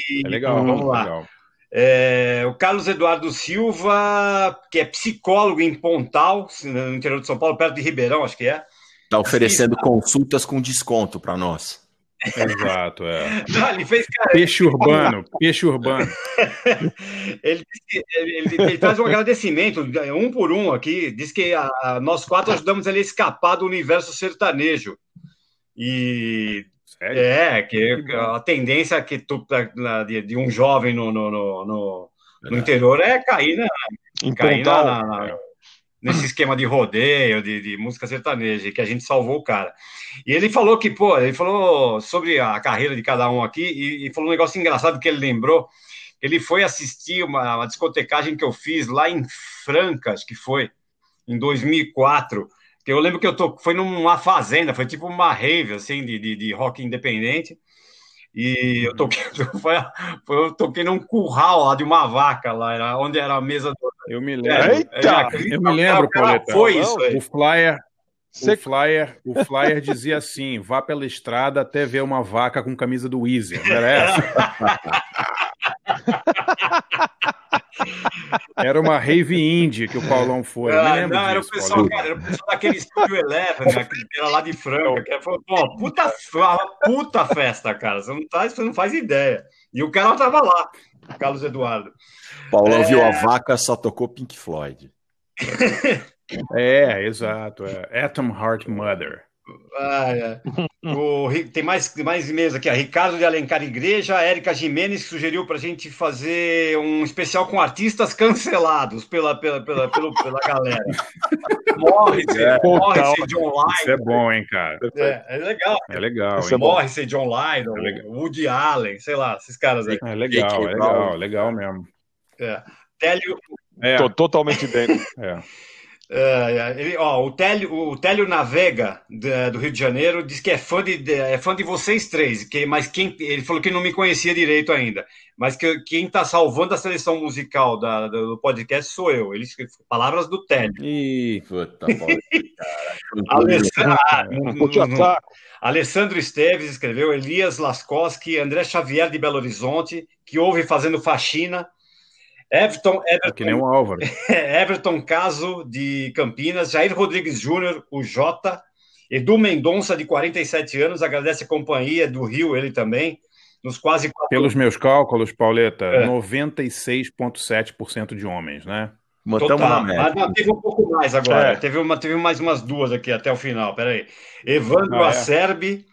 E, É legal, vamos lá. legal. É, o Carlos Eduardo Silva, que é psicólogo em Pontal, no interior de São Paulo, perto de Ribeirão, acho que é. Tá oferecendo consultas com desconto para nós. Exato, é. Ah, ele fez, cara, Peixe urbano, peixe urbano. ele, ele, ele- ele faz um agradecimento, um por um aqui, diz que a- a- nós quatro ajudamos ele a escapar do universo sertanejo. E Sério? é, que a tendência que tu, na- de, de um jovem no, no, no, no- no interior é cair, na, cair na- na- na- nesse esquema de rodeio, de, de música sertaneja, que a gente salvou o cara. E ele falou que, pô, ele falou sobre a carreira de cada um aqui e, e falou um negócio engraçado que ele lembrou. Ele foi assistir uma, uma discotecagem que eu fiz lá em Franca, acho que foi, em 2004. Que eu lembro que eu tô, foi numa fazenda, foi tipo uma rave, assim, de, de, de rock independente. E eu toquei, foi, foi- eu toquei num curral lá de uma vaca, lá, era, onde era a mesa do. Eu me É, lembro. é, aquele- eu me lembro, Pauleta. Foi isso aí. O flyer, O flyer, o flyer dizia assim: vá pela estrada até ver uma vaca com camisa do Weezer. Não era essa? Era uma rave indie que o Paulão foi. Ah, lembro não, era o disso, pessoal, Paulão. cara, era o pessoal daquele estúdio Eleven, né, que era lá de Franca, que foi, pô, puta, uma puta festa, cara. Você não, tá, você não faz ideia. E o cara tava lá, o Carlos Eduardo. Paulão É. viu a vaca, só tocou Pink Floyd. É, exato. É. Atom Heart Mother. Ah, é. O tem mais, tem mais e-mails aqui. ó. Ricardo de Alencar Igreja, Érica Jimenez sugeriu para a gente fazer um especial com artistas cancelados pela, pela, pela, pelo- pela galera. Morrissey, É, Morrissey, John Lydon. Isso é bom, hein, cara? É, é legal. É legal. Hein? Morrissey, John Lydon, Woody Allen, sei lá, esses caras aí. É legal, é legal, legal mesmo. É. Télio, É. Tô totalmente dentro. É. É, é, ele, ó, o Télio, o Télio Navega, do Rio de Janeiro, diz que é fã de, de- é fã de vocês três, que, mas quem, ele falou que não me conhecia direito ainda, mas que quem está salvando a seleção musical da- do podcast sou eu. Ele, palavras do Télio. Ih, puta, cara. Alessandro, ah. Alessandro Esteves escreveu, Elias Laskoski, André Xavier de Belo Horizonte, que ouve fazendo faxina, Everton, Everton, Que nem um Álvaro. Everton Caso de Campinas, Jair Rodrigues Júnior, o Jota, Edu Mendonça, de 47 anos, agradece a companhia do Rio, ele também, nos quase quatro Pelos meus cálculos, Pauleta, É. 96,7% de homens, né? Total, mas não, teve um pouco mais agora. É. Teve, uma, teve mais umas duas aqui até o final. Peraí. Evandro Ah, é? Acerbi,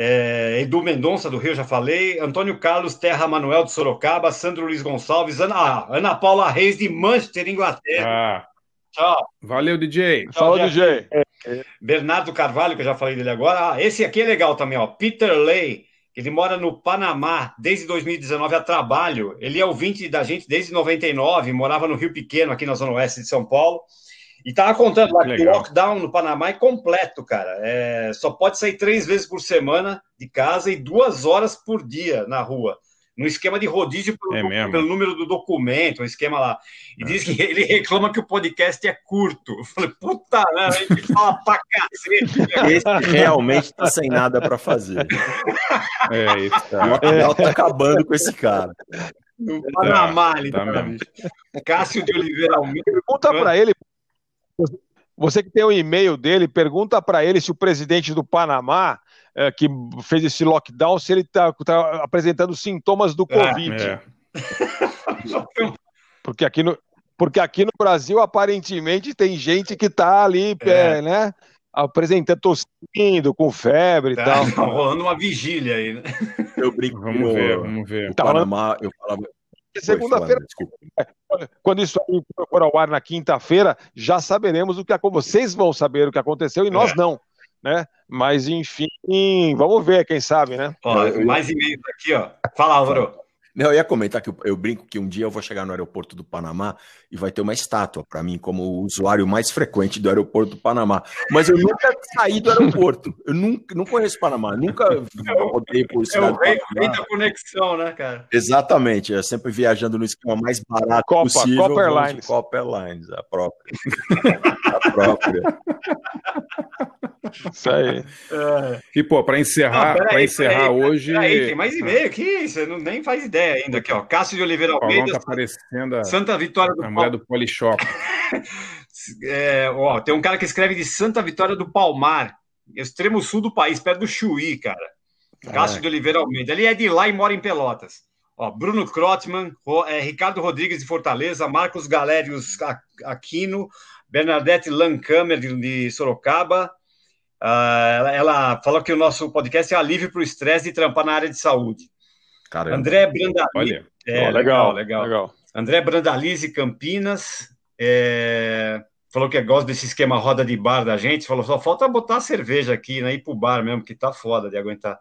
é, Edu Mendonça, do Rio, já falei. Antônio Carlos Terra Manuel, de Sorocaba. Sandro Luiz Gonçalves. Ana, ah, Ana Paula Reis, de Manchester, Inglaterra. Ah, Tchau. valeu, DJ. Tchau, Jeff. Bernardo Carvalho, que eu já falei dele agora. Ah, esse aqui é legal também, ó. Peter Lay, ele mora no Panamá desde 2019 a trabalho. Ele é ouvinte da gente desde 99, morava no Rio Pequeno, aqui na Zona Oeste de São Paulo. E tava contando lá que, o legal. lockdown no Panamá é completo, cara. É, só pode sair três vezes por semana de casa e duas horas por dia na rua. No esquema de rodízio pelo, É mesmo? pelo número do documento, um esquema lá. E diz que ele reclama que o podcast é curto. Eu falei, puta, né? Gente fala pra cacete. Esse realmente tá sem nada pra fazer. É isso, O lockdown tá acabando com esse cara. No Panamá, ele tá tá, mesmo. bicho. Cássio de Oliveira Almeida. Pergunta para ele. Você que tem o e-mail dele, pergunta para ele se o presidente do Panamá, eh, que fez esse lockdown, se ele está apresentando sintomas do Covid. É. Porque, aqui no, porque aqui no Brasil, aparentemente, tem gente que está ali, É. eh, né? Apresentando, tossindo, com febre e Tá tal. rolando uma vigília aí, né? Eu brinco Vamos ver, vamos ver. Tá Panamá, eu falava. Segunda-feira, desculpa. quando isso aí for ao ar na quinta-feira, já saberemos o que aconteceu. Vocês vão saber o que aconteceu e nós É. não, né? Mas enfim, vamos ver, quem sabe, né? Ó, mais e-mails aqui, ó. Fala, Álvaro. Não, eu ia comentar que eu, eu brinco que um dia eu vou chegar no aeroporto do Panamá e vai ter uma estátua para mim como o usuário mais frequente do aeroporto do Panamá. Mas eu nunca saí do aeroporto. Eu nunca, não conheço o Panamá. Nunca rodei por É cidade o rei, rei da conexão, né, cara? Exatamente, eu sempre viajando no esquema mais barato Copa, possível. Copa Airlines. Copa Airlines, a própria. a própria. Isso aí. E, pô, para encerrar, Ah, peraí, pra encerrar peraí, hoje. Peraí, tem mais e-mail aqui, você não, nem faz ideia ainda aqui, ó. Cássio de Oliveira Almeida, tá parecendo a, Santa Vitória do a mulher do Polishop. É, ó, tem um cara que escreve de Santa Vitória do Palmar, extremo sul do país, perto do Chuí, cara. Cássio de Oliveira Almeida. Ele é de lá e mora em Pelotas. Ó, Bruno Krotman, Ro- é, Ricardo Rodrigues de Fortaleza, Marcos Galérios Aquino, Bernadette Lancamer de, de Sorocaba. Ah, ela, ela falou que o nosso podcast é alívio para o estresse de trampar na área de saúde. Caramba. André Brandalize. Olha. É, Ó, legal, legal, legal. legal. André Brandalize Campinas. é, falou que gosta desse esquema roda de bar da gente. Falou, só falta botar a cerveja aqui, né? Ir pro bar mesmo, que tá foda de aguentar.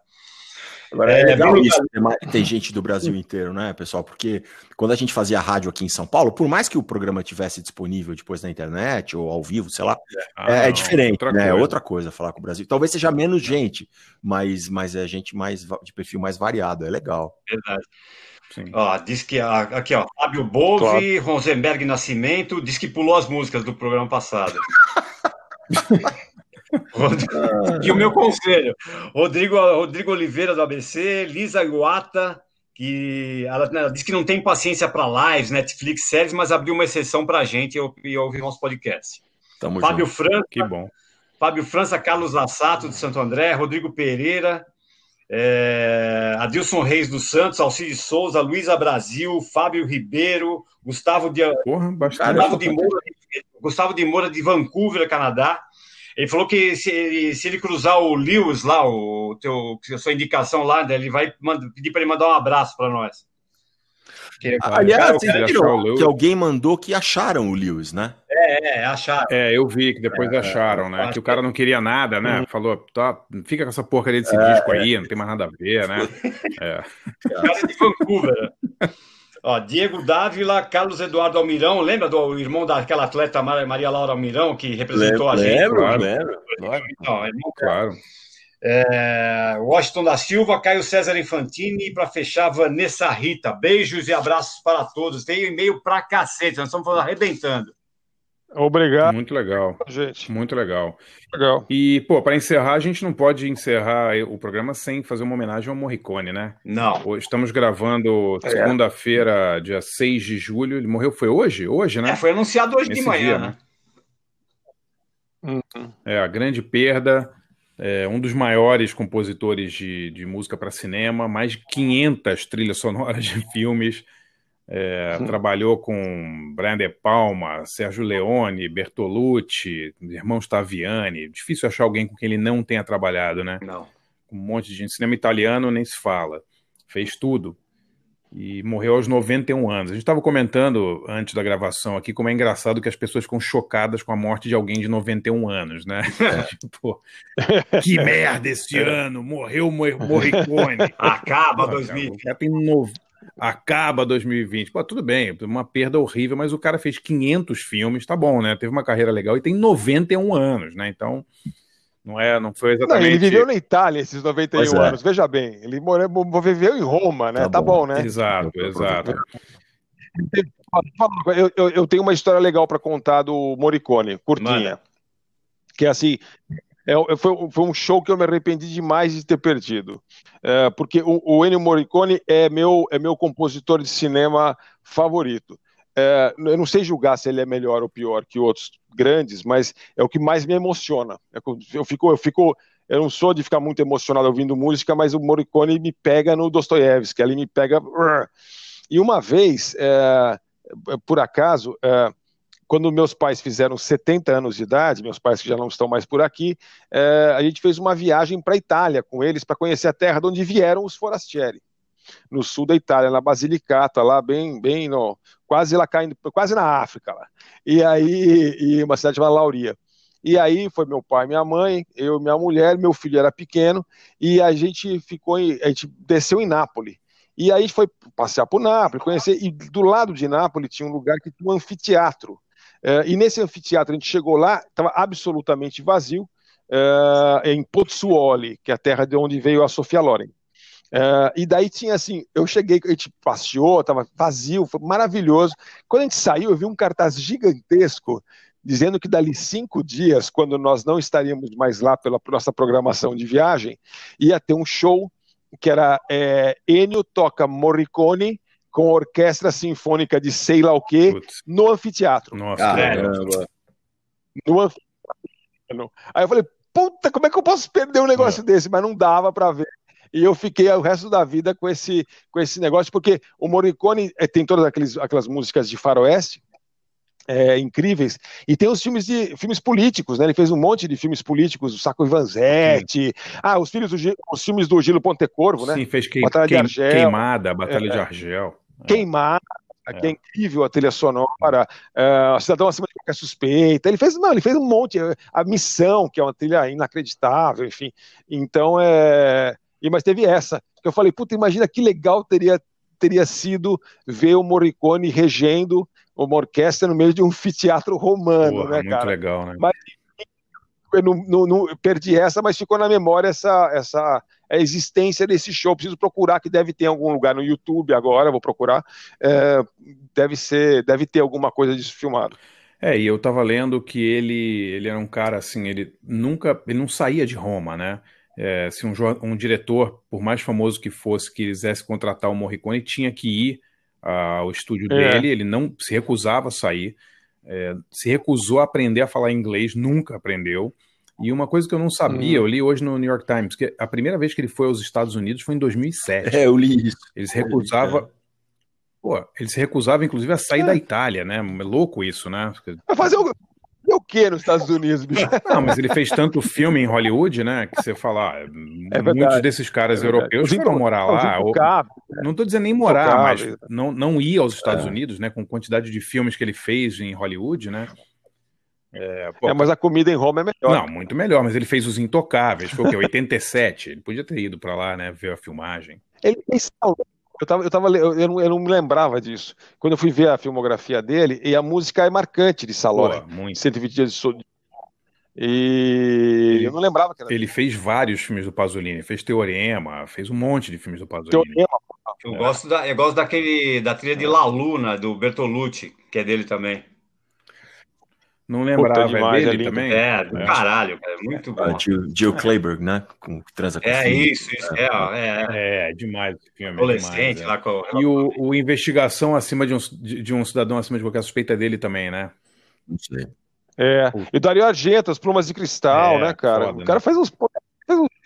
Agora é, É, legal isso, ter mais- tem gente do Brasil inteiro, né, pessoal? Porque quando a gente fazia rádio aqui em São Paulo, por mais que o programa tivesse disponível depois na internet ou ao vivo, sei lá, Ah, é, é não, diferente, outra né? É coisa. outra coisa falar com o Brasil. Talvez seja menos gente, mas, mas é gente mais de perfil mais variado, é legal. Verdade. Sim. Ó, diz que a- aqui, ó, Fábio Bove, Rosenberg Nascimento, diz que pulou as músicas do programa passado. E o meu conselho, Rodrigo, Rodrigo Oliveira do ABC, Lisa Guata, que ela, ela disse que não tem paciência para lives, Netflix, séries, mas abriu uma exceção para a gente e e ouvir nosso podcast. Tamo Fábio junto. França, Que bom. Fábio França, Carlos Lassato de Santo André, Rodrigo Pereira, é, Adilson Reis dos Santos, Alcides Souza, Luísa Brasil, Fábio Ribeiro, Gustavo de, Porra. Gustavo, de Moura, Gustavo de Moura de Vancouver, Canadá. Ele falou que se ele, se ele cruzar o Lewis lá, o teu, a sua indicação lá, né, ele vai manda- pedir para ele mandar um abraço para nós. Que- Aliás, cara, vocês viram que alguém mandou que acharam o Lewis, né? É, é, acharam. É, eu vi que depois É, acharam, né? Que o cara não queria nada, né? Falou, tá, fica com essa porcaria desse É, disco aí, não tem mais nada a ver, né? É. Cara é de Vancouver. Ó, Diego Dávila, Carlos Eduardo Almirão, lembra do irmão daquela atleta Mar- Maria Laura Almirão, que representou a gente? Lembro, claro. lembro. Então, irmão Claro. É, Washington da Silva, Caio César Infantini e para fechar, Vanessa Rita. Beijos e abraços para todos. Tem e-mail pra cacete, nós estamos arrebentando. Obrigado, Muito legal. gente. Muito legal. Legal. E, pô, para encerrar, a gente não pode encerrar o programa sem fazer uma homenagem ao Morricone, né? Não. Hoje Estamos gravando É. segunda-feira, dia 6 de julho. Ele morreu, foi hoje? Hoje, né? É, foi anunciado hoje de Nesse manhã, dia, né? É, a grande perda. É, um dos maiores compositores de, de música para cinema, mais de 500 trilhas sonoras de filmes. É, trabalhou com Brian De Palma, Sérgio Leone, Bertolucci, irmãos Taviani. Difícil achar alguém com quem ele não tenha trabalhado, né? Não. Um monte de gente. Cinema italiano nem se fala. Fez tudo. E morreu aos 91 anos. A gente estava comentando antes da gravação aqui como é engraçado que as pessoas ficam chocadas com a morte de alguém de 91 anos, né? tipo, que merda esse ano! Morreu Morricone. Acaba Porra, 2020. cara, o cara tem no... Acaba 2020. Pô, tudo bem, uma perda horrível, mas o cara fez 500 filmes, tá bom, né? Teve uma carreira legal e tem 91 anos, né? Então, não é, não foi Não, exatamente. ele viveu na Itália esses 91 Pois é. anos, veja bem. Ele morou, mo- viveu em Roma, né? Tá, bom. né? Exato, exato. Eu, eu, eu tenho uma história legal para contar do Morricone, curtinha. Manda. Que é assim, é, foi, foi um show que eu me arrependi demais de ter perdido. É, porque o, o Ennio Morricone é meu, é meu compositor de cinema favorito. É, eu não sei julgar se ele é melhor ou pior que outros grandes, mas é o que mais me emociona. É Eu fico, eu fico, eu não sou de ficar muito emocionado ouvindo música, mas o Morricone me pega no Dostoiévski, ele me pega. E uma vez, é, por acaso, é, quando meus pais fizeram 70 anos de idade, meus pais que já não estão mais por aqui, é, a gente fez uma viagem para a Itália com eles para conhecer a terra de onde vieram os Forastieri, no sul da Itália, na Basilicata, lá bem, bem no, quase lá caindo, quase na África lá. E aí, e uma cidade chamada Lauria. E aí foi meu pai, minha mãe, eu, minha mulher, meu filho era pequeno e a gente ficou, em, a gente desceu em Nápoles. E aí foi passear por Nápoles, conhecer. E do lado de Nápoles tinha um lugar que tinha um anfiteatro. Eh, e nesse anfiteatro a gente chegou lá, estava absolutamente vazio, eh, em Pozzuoli, que é a terra de onde veio a Sofia Loren. Eh, e daí tinha assim, eu cheguei, a gente passeou, estava vazio, foi maravilhoso. Quando a gente saiu, eu vi um cartaz gigantesco dizendo que dali cinco dias, quando nós não estaríamos mais lá pela nossa programação de viagem, ia ter um show que era é, Ennio toca Morricone com orquestra sinfônica de sei lá o quê no anfiteatro. Nossa, Caramba. No anfiteatro. Aí eu falei, puta, como é que eu posso perder um negócio desse? Mas não dava para ver. E eu fiquei o resto da vida com esse, com esse negócio, porque o Morricone eh, tem todas aqueles, aquelas músicas de faroeste, é, incríveis. E tem os filmes de filmes políticos, né? Ele fez um monte de filmes políticos, o Saco Ivanzetti, ah, os filhos do os filmes do Gilo Pontecorvo, né? Sim, fez queim- Batalha de queim- Argel, queimada, Batalha é, de Argel. Queimada, que é incrível a trilha sonora, é, Cidadão Acima de Qualquer Suspeita. Ele fez, não, ele fez um monte, é, a Missão, que é uma trilha inacreditável, enfim. Então, é. E, mas teve essa, que eu falei, puta, imagina que legal teria, teria sido ver o Morricone regendo uma orquestra no meio de um anfiteatro romano, Porra, né, muito cara? legal, né? Mas eu não, não- não- eu perdi essa, mas ficou na memória essa, essa a existência desse show. Preciso procurar, que deve ter em algum lugar no YouTube agora, vou procurar. É, deve ser, deve ter alguma coisa disso filmado. É, e eu tava lendo que ele, ele era um cara assim, ele nunca, ele não saía de Roma, né? É, se um, jo- um diretor, por mais famoso que fosse, quisesse contratar o Morricone, tinha que ir ao estúdio É. dele, ele não se recusava a sair, é, se recusou a aprender a falar inglês, nunca aprendeu. E uma coisa que eu não sabia, Hum. eu li hoje no New York Times, que a primeira vez que ele foi aos Estados Unidos foi em 2007. É, eu li isso. Ele se recusava. Pô, ele se recusava, inclusive, a sair da Itália, né? É louco isso, né? Fazer o, fazer o quê nos Estados Unidos, bicho? Não, mas ele fez tanto filme em Hollywood, né? Que você fala, ah, muitos verdade, desses caras é europeus Os foram morar os lá. ou- intocáveis, não tô dizendo nem morar, mas não, não ir aos Estados É. Unidos, né? Com quantidade de filmes que ele fez em Hollywood, né? É, pô, É, mas a comida em Roma é melhor. Não, muito melhor, mas ele fez Os Intocáveis, foi o quê? 87. Ele podia ter ido pra lá, né? Ver a filmagem. Ele fez salão. Eu, tava, eu, tava, eu, eu não, eu não me lembrava disso. Quando eu fui ver a filmografia dele, e a música é marcante de Salone. Pô, muito. 120 dias de sol. E eu não lembrava que era Ele fez vários filmes do Pasolini, fez Teorema, fez um monte de filmes do Pasolini. Teorema. Eu gosto, da, eu gosto daquele, da trilha de La Luna, do Bertolucci, que é dele também. Não lembrava, Puta, demais, é é dele lindo. também? É, do caralho, cara, muito Ah, bom. Jill, Jill Clayburgh, né? Com, que transa com É filho. isso, isso, é, é, é. É, demais esse filme. é Adolescente demais, é. lá com. E o, o Investigação acima de um, de, de um cidadão acima de qualquer suspeita é dele também, né? Não sei. É. E o Dario Argento, as plumas de cristal, É, né, cara? foda, o cara né? faz uns.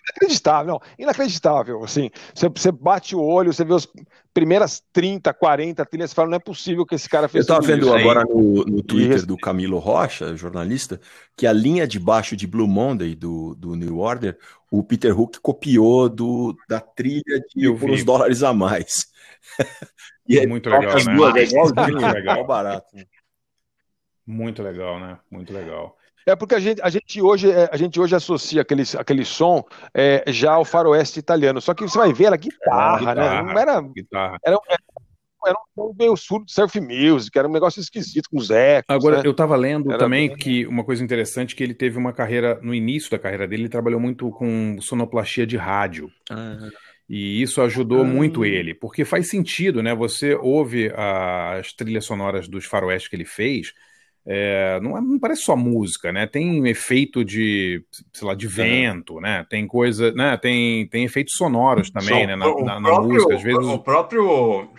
Inacreditável, não, inacreditável, assim, você, você bate o olho, você vê as primeiras 30, 40 trilhas, você fala, não é possível que esse cara fez Eu tava vendo isso. agora no, no Twitter do Camilo Rocha, jornalista, que a linha de baixo de Blue Monday do, do New Order, o Peter Hook copiou do, da trilha de Eu uns dólares a mais. e aí, Muito legal, né? duas, é Muito igualzinho, legal. mó barato. Muito legal, né? Muito legal. É porque a gente, a gente, hoje, é, a gente hoje associa aquele, aquele som é, já ao faroeste italiano, só que você vai ver era guitarra, né? Guitarra, Não era, guitarra. era, era um som meio surdo de surf music, era um negócio esquisito, com os ecos, Agora, né? eu tava lendo Era também bem- que uma coisa interessante que ele teve uma carreira, no início da carreira dele, ele trabalhou muito com sonoplastia de rádio. E isso ajudou Ah. muito ele, porque faz sentido, né? Você ouve as trilhas sonoras dos faroeste que ele fez, é, não, é- não parece só música, né? Tem efeito de, sei lá, de vento, né? Tem coisa, né? Tem, tem efeitos sonoros também, Som- né? Na, o na- na próprio- música, às vezes. O próprio.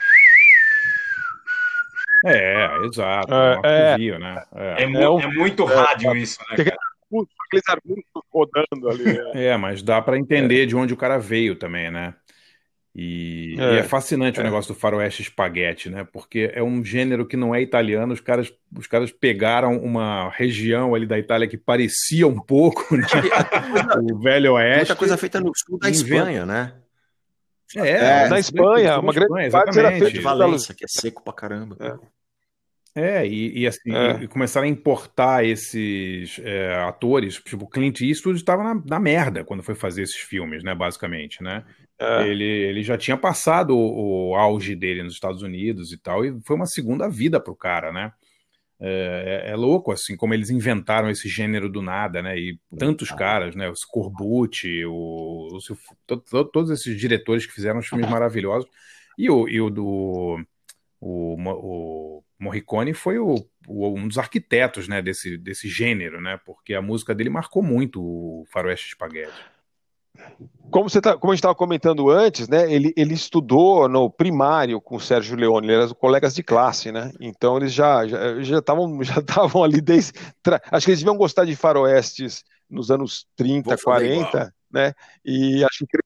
É, exato. É, um é. arcovio, né? É. É, mu- É é muito é, rádio isso, né, cara? aqueles arbustos rodando ali. né? É, mas dá pra entender de onde o cara veio também, né? E e é, É, fascinante o é. negócio do faroeste espaguete, né? Porque é um gênero que não é italiano, os caras, os caras pegaram uma região ali da Itália que parecia um pouco, né? o Velho Oeste. Muita coisa feita no sul da Espanha, né? É, É, na isso Espanha, tudo uma grande Espanha, parte era feita De Valência, que é seco pra caramba. É, e, e assim, É. e começaram a importar esses é, atores, tipo, Clint Eastwood estava na, na merda quando foi fazer esses filmes, né, basicamente, né? É. Ele, ele já tinha passado o, o auge dele nos Estados Unidos e tal, e foi uma segunda vida pro cara, né? É, é- é louco, assim, como eles inventaram esse gênero do nada, né? E tantos caras, né? O Corbucci, o, o to- todos esses diretores que fizeram os filmes maravilhosos. E o, e o do o, o Morricone foi o, o- um dos arquitetos, né? Desse, desse gênero, né? Porque a música dele marcou muito o Faroeste Spaghetti. Como, você tá, como a gente estava comentando antes, né? Ele, ele estudou no primário com o Sérgio Leone, eles eram colegas de classe, né? Então eles já já já estavam já estavam ali desde. tra- Acho que eles deviam gostar de faroestes nos anos 30, Vou fazer 40, né? E acho que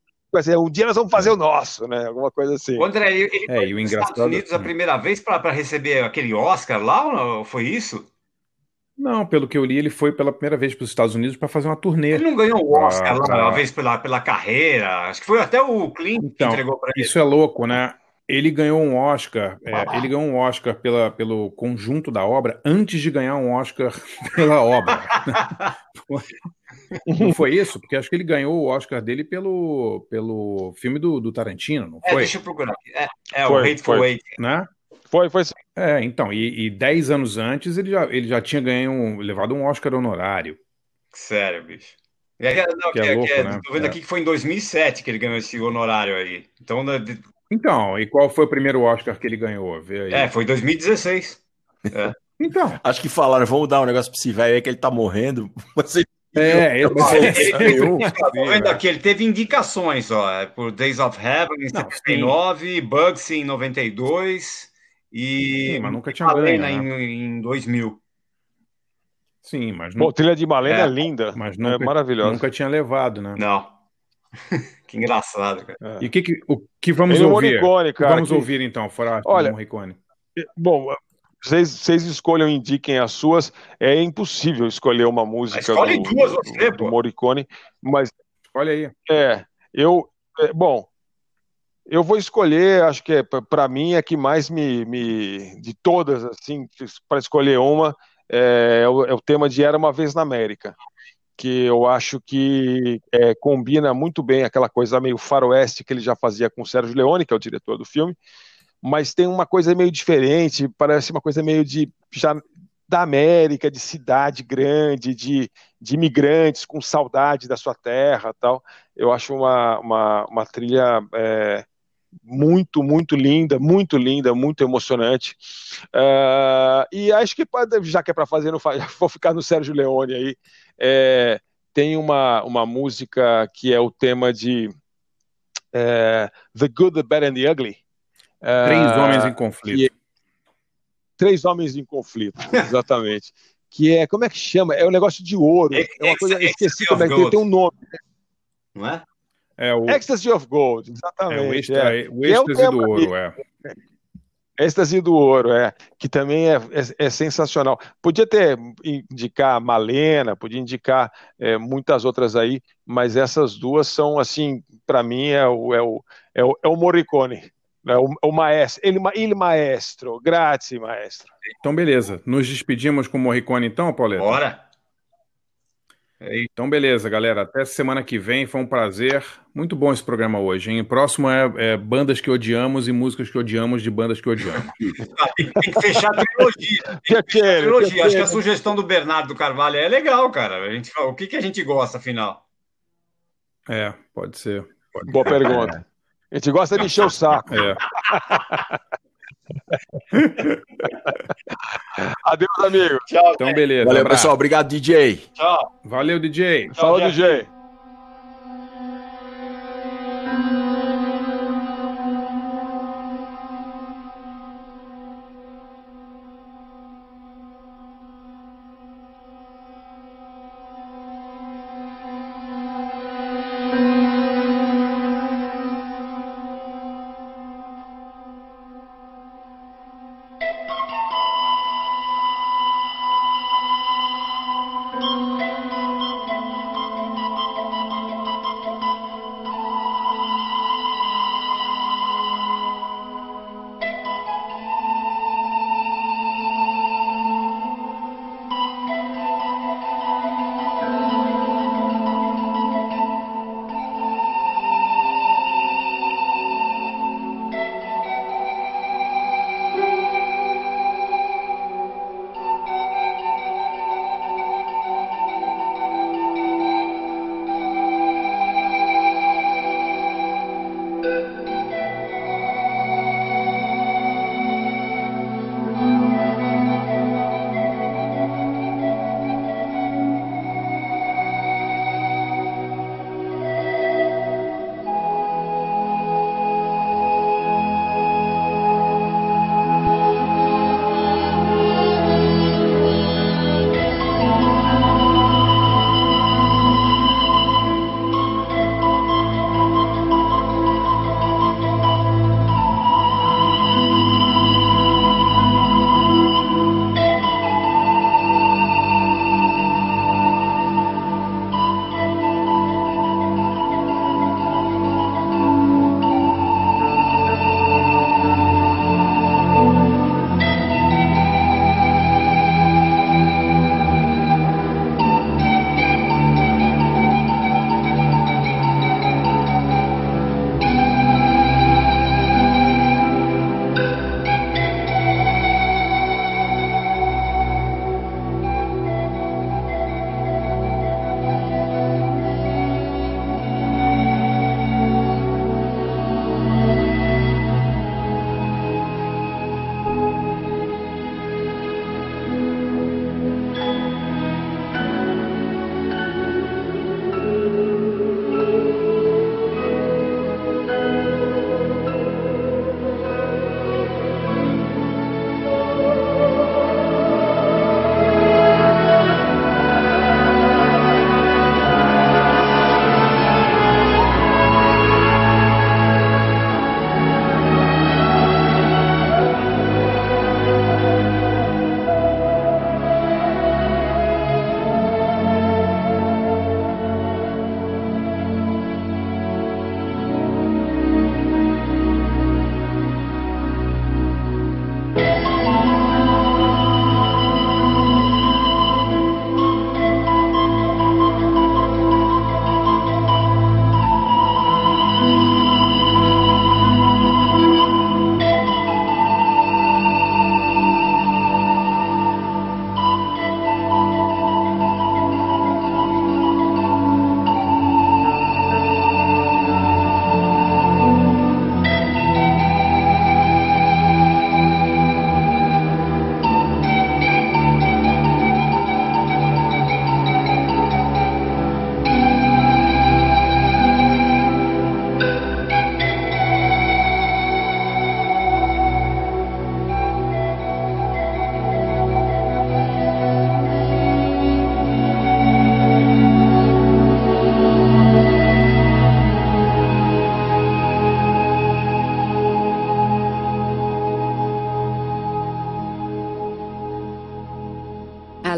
um dia nós vamos fazer o nosso, né? Alguma coisa assim. O André, ele ele É, foi e o nos Estados Unidos a primeira vez para receber aquele Oscar lá, ou não? foi isso? Não, pelo que eu li, ele foi pela primeira vez para os Estados Unidos para fazer uma turnê. Ele não ganhou o Oscar Ah, lá uma vez pela, pela carreira? Acho que foi até o Clint que Então, entregou para ele. Isso é louco, né? Ele ganhou um Oscar, é, ele ganhou um Oscar pela, pelo conjunto da obra antes de ganhar um Oscar pela obra. Não foi isso? Porque acho que ele ganhou o Oscar dele pelo, pelo filme do, do Tarantino, não É, foi? deixa eu procurar. É, é o Foi, Hateful foi. Eight. Né? Foi, foi. É, então, e, e dez anos antes ele já, ele já tinha ganho, um- levado um Oscar honorário. Sério, bicho. Aí, não, Que que é é- louco, que é- né? Tô vendo É. aqui que foi em 2007 que ele ganhou esse honorário aí. Então, né, Então, e qual foi o primeiro Oscar que ele ganhou? Vê aí. é, foi 2016. É. Então. Acho que falaram, vamos dar um negócio pra esse velho aí que ele tá morrendo. Você... É, eu- Ó, ele, teve, eu- ó, tô vendo aqui, ele teve indicações, ó, é, por Days of Heaven em Não, 79, Bugsy em 92 e Sim, mas nunca tinha Malena ganho, né? em, em 2000. Sim, mas Pô, trilha de Malena é, É, linda. mas é nunca, maravilhosa. nunca tinha levado, né? Não. que engraçado, cara. E o que, que, o que vamos Ennio ouvir? Morricone, cara, vamos que- ouvir então, fora Olha, Morricone. Bom, vocês, vocês escolham, indiquem as suas. É impossível escolher uma música Escolhe do, duas do- você, do pô. Morricone, mas Olha aí. é, eu, é, bom, eu vou escolher, acho que é, para mim é que mais me, me de todas assim, para escolher uma é, é o, é o tema de Era uma vez na América, que eu acho que é, combina muito bem aquela coisa meio faroeste que ele já fazia com o Sérgio Leone, que é o diretor do filme, mas tem uma coisa meio diferente, parece uma coisa meio de já da América, de cidade grande, de, de imigrantes com saudade da sua terra, tal. Eu acho uma, uma, uma trilha é, muito, muito linda, muito linda, muito emocionante. Ah, e acho que já que é para fazer, não fa- vou ficar no Sérgio Leone aí. É, tem uma, uma música que é o tema de é, The Good, the Bad and the Ugly. Três Ah, homens em conflito. que- Três homens em conflito, exatamente. que é, como é que chama? É um negócio de ouro. É uma coisa, eu esqueci como é que tem, tem um nome. Não é? É o, Ecstasy of Gold, é exatamente. o, extra- é. o E é o êxtase do ouro, é. Êxtase do Ouro, é, que também é, é- é sensacional. Podia ter indicar Malena, podia indicar é, muitas outras aí, mas essas duas são assim, para mim é o, é o, é o, é o Morricone, é o, o maestro, ele, ele maestro, grazie maestro. Então, beleza. Nos despedimos com o Morricone, então, Pauleta? Bora. Então, beleza, galera. Até semana que vem. Foi um prazer. Muito bom esse programa hoje, hein? O próximo é, é bandas que odiamos e músicas que odiamos de bandas que odiamos. Tem que fechar a trilogia. Tem que fechar a trilogia. Acho que a sugestão do Bernardo Carvalho é legal, cara. A gente, o que, que a gente gosta, afinal? É, pode ser. Pode Boa ser. pergunta. A gente gosta de encher o saco. É. Adeus, amigo. Tchau. Então, beleza. Valeu, abraço. pessoal. Obrigado, DJ. Tchau. Valeu, DJ. Fala, DJ.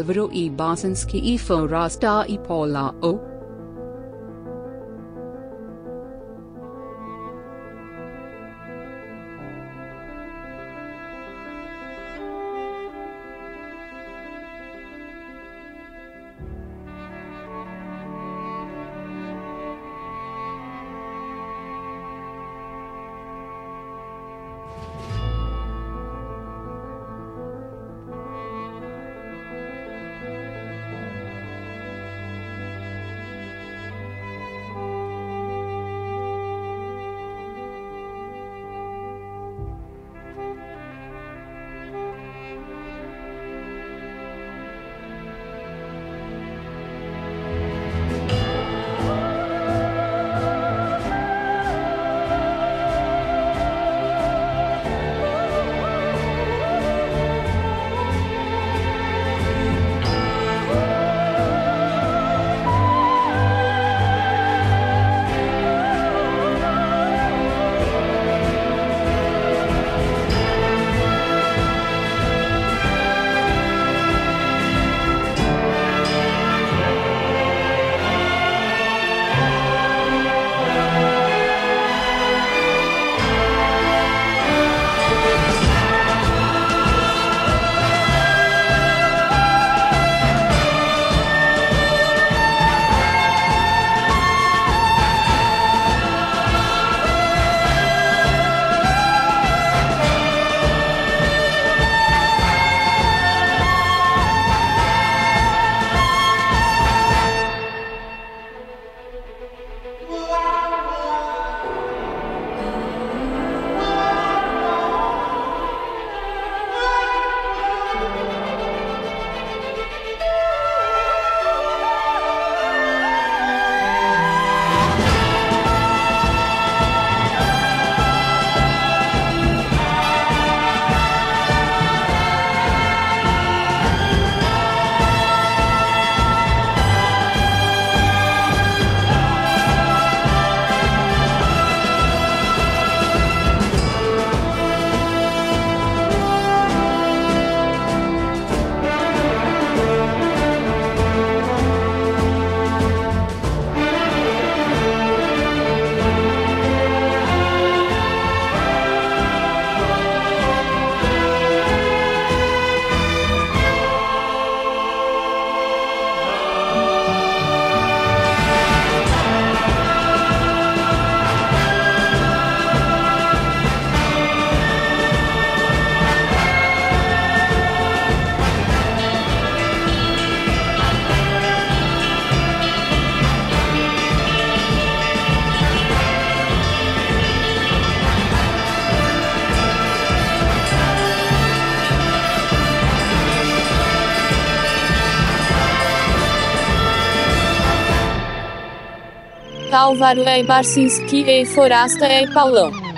Álvaro e Barcinski e Forasta e Paula O. Álvaro e Barcinski e Forasta e Paulão.